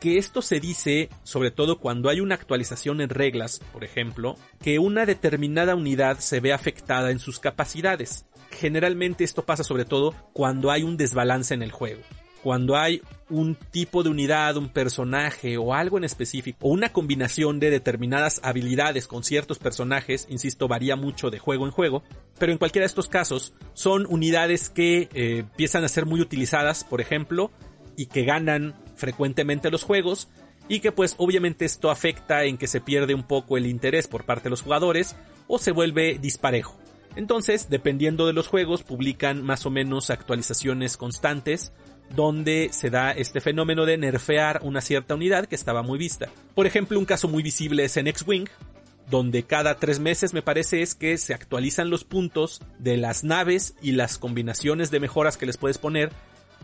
Que esto se dice sobre todo cuando hay una actualización en reglas, por ejemplo, que una determinada unidad se ve afectada en sus capacidades. Generalmente esto pasa sobre todo cuando hay un desbalance en el juego. Cuando hay un tipo de unidad, un personaje o algo en específico, o una combinación de determinadas habilidades con ciertos personajes, insisto, varía mucho de juego en juego, pero en cualquiera de estos casos son unidades que eh, empiezan a ser muy utilizadas, por ejemplo, y que ganan frecuentemente los juegos, y que pues obviamente esto afecta en que se pierde un poco el interés por parte de los jugadores o se vuelve disparejo. Entonces, dependiendo de los juegos, publican más o menos actualizaciones constantes donde se da este fenómeno de nerfear una cierta unidad que estaba muy vista. Por ejemplo, un caso muy visible es en X-Wing, donde cada tres meses me parece es que se actualizan los puntos de las naves y las combinaciones de mejoras que les puedes poner,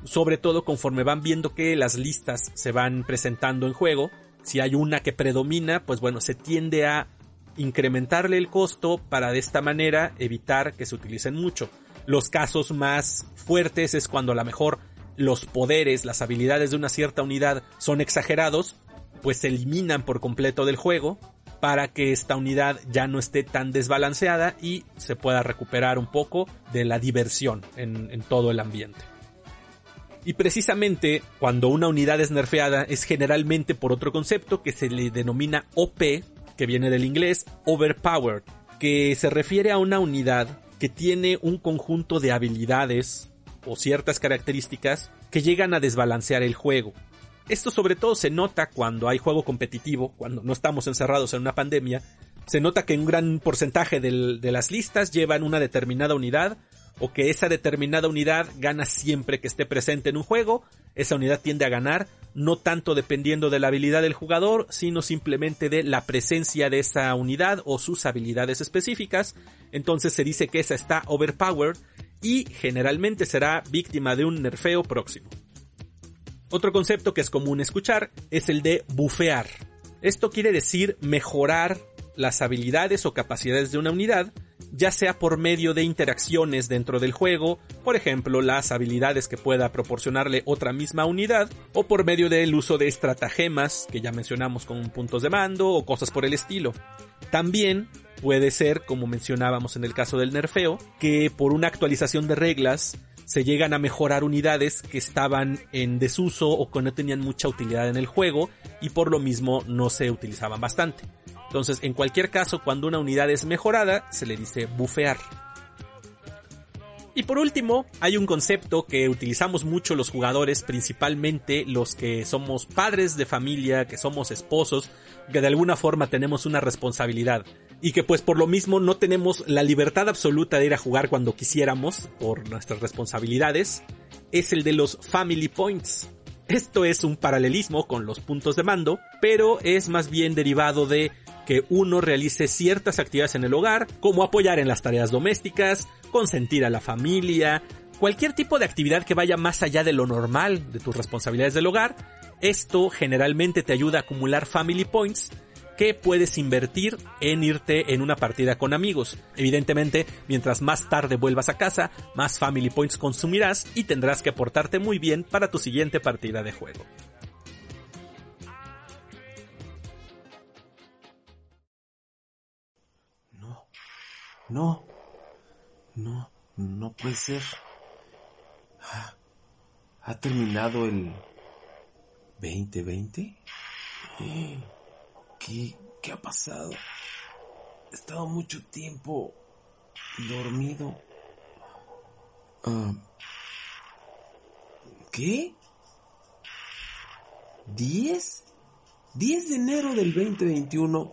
sobre todo conforme van viendo que las listas se van presentando en juego. Si hay una que predomina, pues bueno, se tiende a incrementarle el costo para de esta manera evitar que se utilicen mucho. Los casos más fuertes es cuando a lo mejor los poderes, las habilidades de una cierta unidad son exagerados, pues se eliminan por completo del juego para que esta unidad ya no esté tan desbalanceada y se pueda recuperar un poco de la diversión en, todo el ambiente. Y precisamente cuando una unidad es nerfeada es generalmente por otro concepto que se le denomina OP, que viene del inglés overpowered, que se refiere a una unidad que tiene un conjunto de habilidades o ciertas características que llegan a desbalancear el juego. Esto sobre todo se nota cuando hay juego competitivo, cuando no estamos encerrados en una pandemia. Se nota que un gran porcentaje de las listas llevan una determinada unidad o que esa determinada unidad gana siempre que esté presente en un juego, esa unidad tiende a ganar, no tanto dependiendo de la habilidad del jugador, sino simplemente de la presencia de esa unidad o sus habilidades específicas, entonces se dice que esa está overpowered y generalmente será víctima de un nerfeo próximo. Otro concepto que es común escuchar es el de bufear. Esto quiere decir mejorar las habilidades o capacidades de una unidad ya sea por medio de interacciones dentro del juego, por ejemplo las habilidades que pueda proporcionarle otra misma unidad, o por medio del uso de estratagemas, que ya mencionamos con puntos de mando o cosas por el estilo. También puede ser, como mencionábamos en el caso del nerfeo, que por una actualización de reglas se llegan a mejorar unidades que estaban en desuso o que no tenían mucha utilidad en el juego y por lo mismo no se utilizaban bastante. Entonces, en cualquier caso, cuando una unidad es mejorada, se le dice bufear. Y por último, hay un concepto que utilizamos mucho los jugadores, principalmente los que somos padres de familia, que somos esposos, que de alguna forma tenemos una responsabilidad y que pues por lo mismo no tenemos la libertad absoluta de ir a jugar cuando quisiéramos por nuestras responsabilidades, es el de los family points. Esto es un paralelismo con los puntos de mando, pero es más bien derivado de que uno realice ciertas actividades en el hogar, como apoyar en las tareas domésticas, consentir a la familia, cualquier tipo de actividad que vaya más allá de lo normal de tus responsabilidades del hogar. Esto generalmente te ayuda a acumular family points que puedes invertir en irte en una partida con amigos. Evidentemente, mientras más tarde vuelvas a casa, más family points consumirás y tendrás que portarte muy bien para tu siguiente partida de juego. No, no, no puede ser. ¿Ha terminado el 2020? ¿Qué, ¿Qué ha pasado? He estado mucho tiempo dormido. Ah, ¿Qué? ¿10? 10 de enero del 2021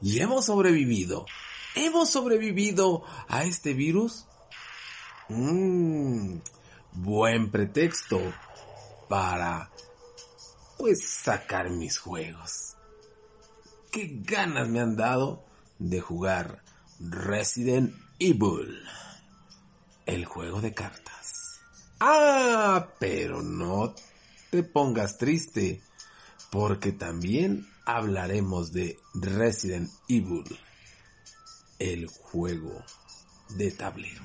y hemos sobrevivido. ¿Hemos sobrevivido a este virus? Mmm, buen pretexto para, pues, sacar mis juegos. Qué ganas me han dado de jugar Resident Evil, el juego de cartas. Ah, pero no te pongas triste, porque también hablaremos de Resident Evil el juego de tablero.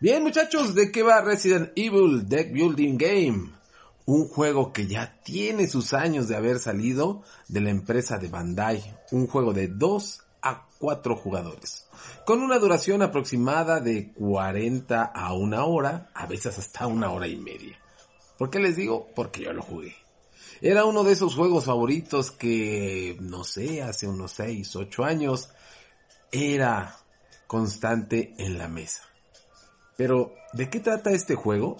Bien muchachos, ¿de qué va Resident Evil Deck Building Game? Un juego que ya tiene sus años de haber salido de la empresa de Bandai. Un juego de 2 a 4 jugadores. Con una duración aproximada de 40 a una hora, a veces hasta una hora y media. ¿Por qué les digo? Porque yo lo jugué. Era uno de esos juegos favoritos que, no sé, hace unos 6, 8 años, era constante en la mesa. Pero, ¿de qué trata este juego?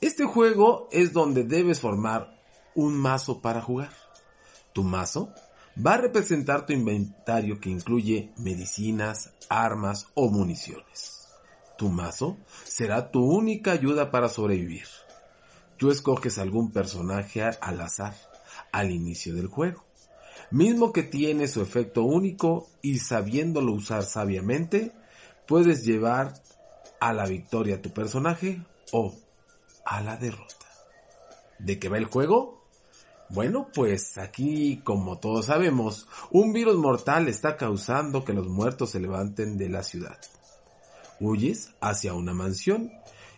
Este juego es donde debes formar un mazo para jugar. Tu mazo va a representar tu inventario que incluye medicinas, armas o municiones. Tu mazo será tu única ayuda para sobrevivir. Tú escoges algún personaje al azar al inicio del juego, mismo que tiene su efecto único y sabiéndolo usar sabiamente, puedes llevar a la victoria a tu personaje o a la derrota. ¿De qué va el juego? Bueno, pues aquí, como todos sabemos, un virus mortal está causando que los muertos se levanten de la ciudad. Huyes hacia una mansión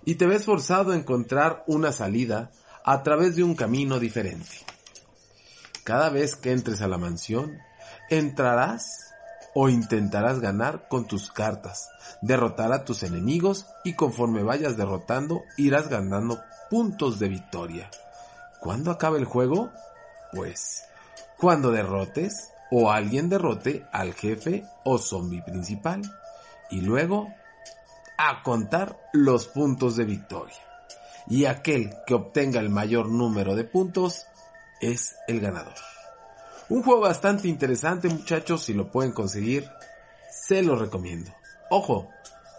y te ves forzado a encontrar una salida a través de un camino diferente. Cada vez que entres a la mansión, entrarás o intentarás ganar con tus cartas, derrotar a tus enemigos y conforme vayas derrotando irás ganando puntos de victoria. ¿Cuándo acaba el juego? Pues cuando derrotes o alguien derrote al jefe o zombie principal. Y luego a contar los puntos de victoria. Y aquel que obtenga el mayor número de puntos es el ganador. Un juego bastante interesante muchachos, si lo pueden conseguir, se lo recomiendo. Ojo,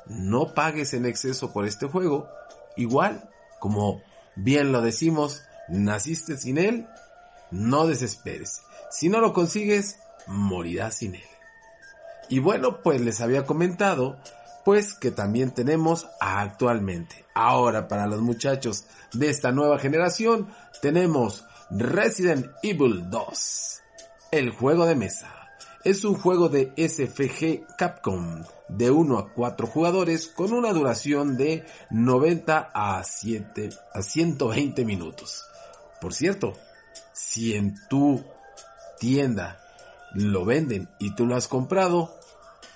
no pagues en exceso por este juego. Igual, como bien lo decimos, naciste sin él, no desesperes. Si no lo consigues, morirás sin él. Y bueno, pues les había comentado, pues que también tenemos actualmente. Ahora, para los muchachos de esta nueva generación, tenemos Resident Evil 2, el juego de mesa. Es un juego de SFG Capcom de 1 a 4 jugadores con una duración de 90 a, 7, a 120 minutos. Por cierto, si en tu tienda lo venden y tú lo has comprado,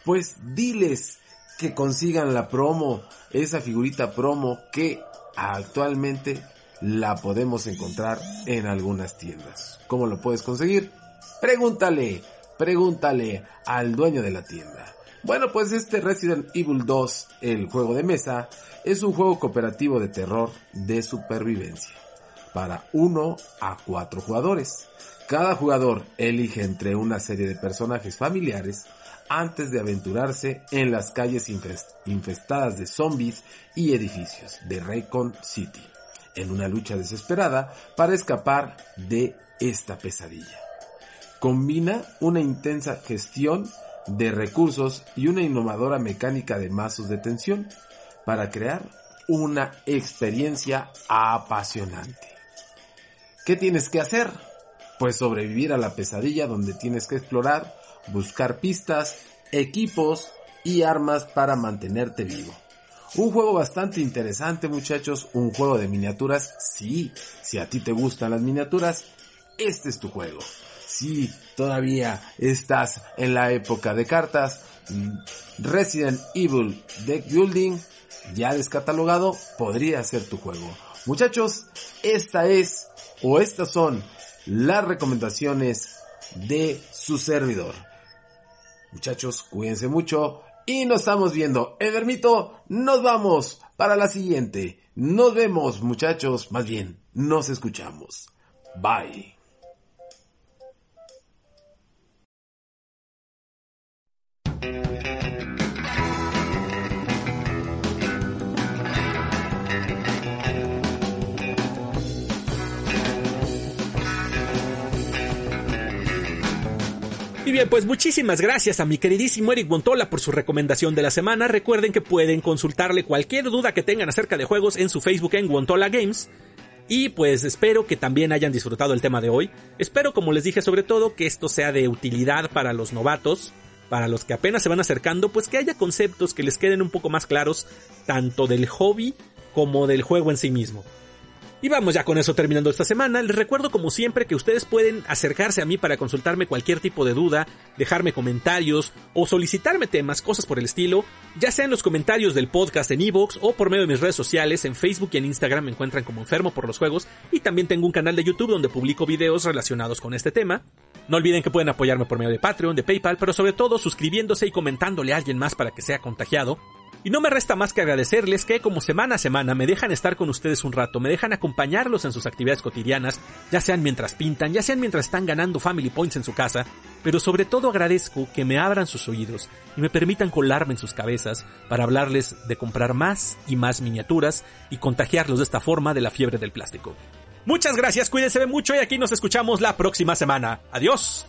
pues diles que consigan la promo, esa figurita promo que actualmente la podemos encontrar en algunas tiendas. ¿Cómo lo puedes conseguir? Pregúntale, pregúntale al dueño de la tienda. Bueno, pues este Resident Evil 2, el juego de mesa, es un juego cooperativo de terror de supervivencia para 1 a 4 jugadores. Cada jugador elige entre una serie de personajes familiares antes de aventurarse en las calles infestadas de zombies y edificios de Raycon City, en una lucha desesperada para escapar de esta pesadilla. Combina una intensa gestión de recursos y una innovadora mecánica de mazos de tensión para crear una experiencia apasionante. ¿Qué tienes que hacer? pues sobrevivir a la pesadilla donde tienes que explorar, buscar pistas, equipos y armas para mantenerte vivo. Un juego bastante interesante muchachos, un juego de miniaturas, sí, si a ti te gustan las miniaturas, este es tu juego. Si todavía estás en la época de cartas, Resident Evil Deck Building, ya descatalogado, podría ser tu juego. Muchachos, esta es, o estas son las recomendaciones de su servidor. Muchachos, cuídense mucho y nos estamos viendo. Evermito, nos vamos para la siguiente. Nos vemos, muchachos, más bien, nos escuchamos. Bye. Y bien, pues muchísimas gracias a mi queridísimo Eric Montola por su recomendación de la semana. Recuerden que pueden consultarle cualquier duda que tengan acerca de juegos en su Facebook en Guantola Games. Y pues espero que también hayan disfrutado el tema de hoy. Espero, como les dije, sobre todo que esto sea de utilidad para los novatos, para los que apenas se van acercando, pues que haya conceptos que les queden un poco más claros, tanto del hobby como del juego en sí mismo. Y vamos ya con eso terminando esta semana. Les recuerdo como siempre que ustedes pueden acercarse a mí para consultarme cualquier tipo de duda, dejarme comentarios o solicitarme temas, cosas por el estilo, ya sea en los comentarios del podcast en Evox o por medio de mis redes sociales, en Facebook y en Instagram me encuentran como enfermo por los juegos y también tengo un canal de YouTube donde publico videos relacionados con este tema. No olviden que pueden apoyarme por medio de Patreon, de PayPal, pero sobre todo suscribiéndose y comentándole a alguien más para que sea contagiado. Y no me resta más que agradecerles que como semana a semana me dejan estar con ustedes un rato, me dejan acompañarlos en sus actividades cotidianas, ya sean mientras pintan, ya sean mientras están ganando Family Points en su casa, pero sobre todo agradezco que me abran sus oídos y me permitan colarme en sus cabezas para hablarles de comprar más y más miniaturas y contagiarlos de esta forma de la fiebre del plástico. Muchas gracias, cuídense mucho y aquí nos escuchamos la próxima semana. Adiós.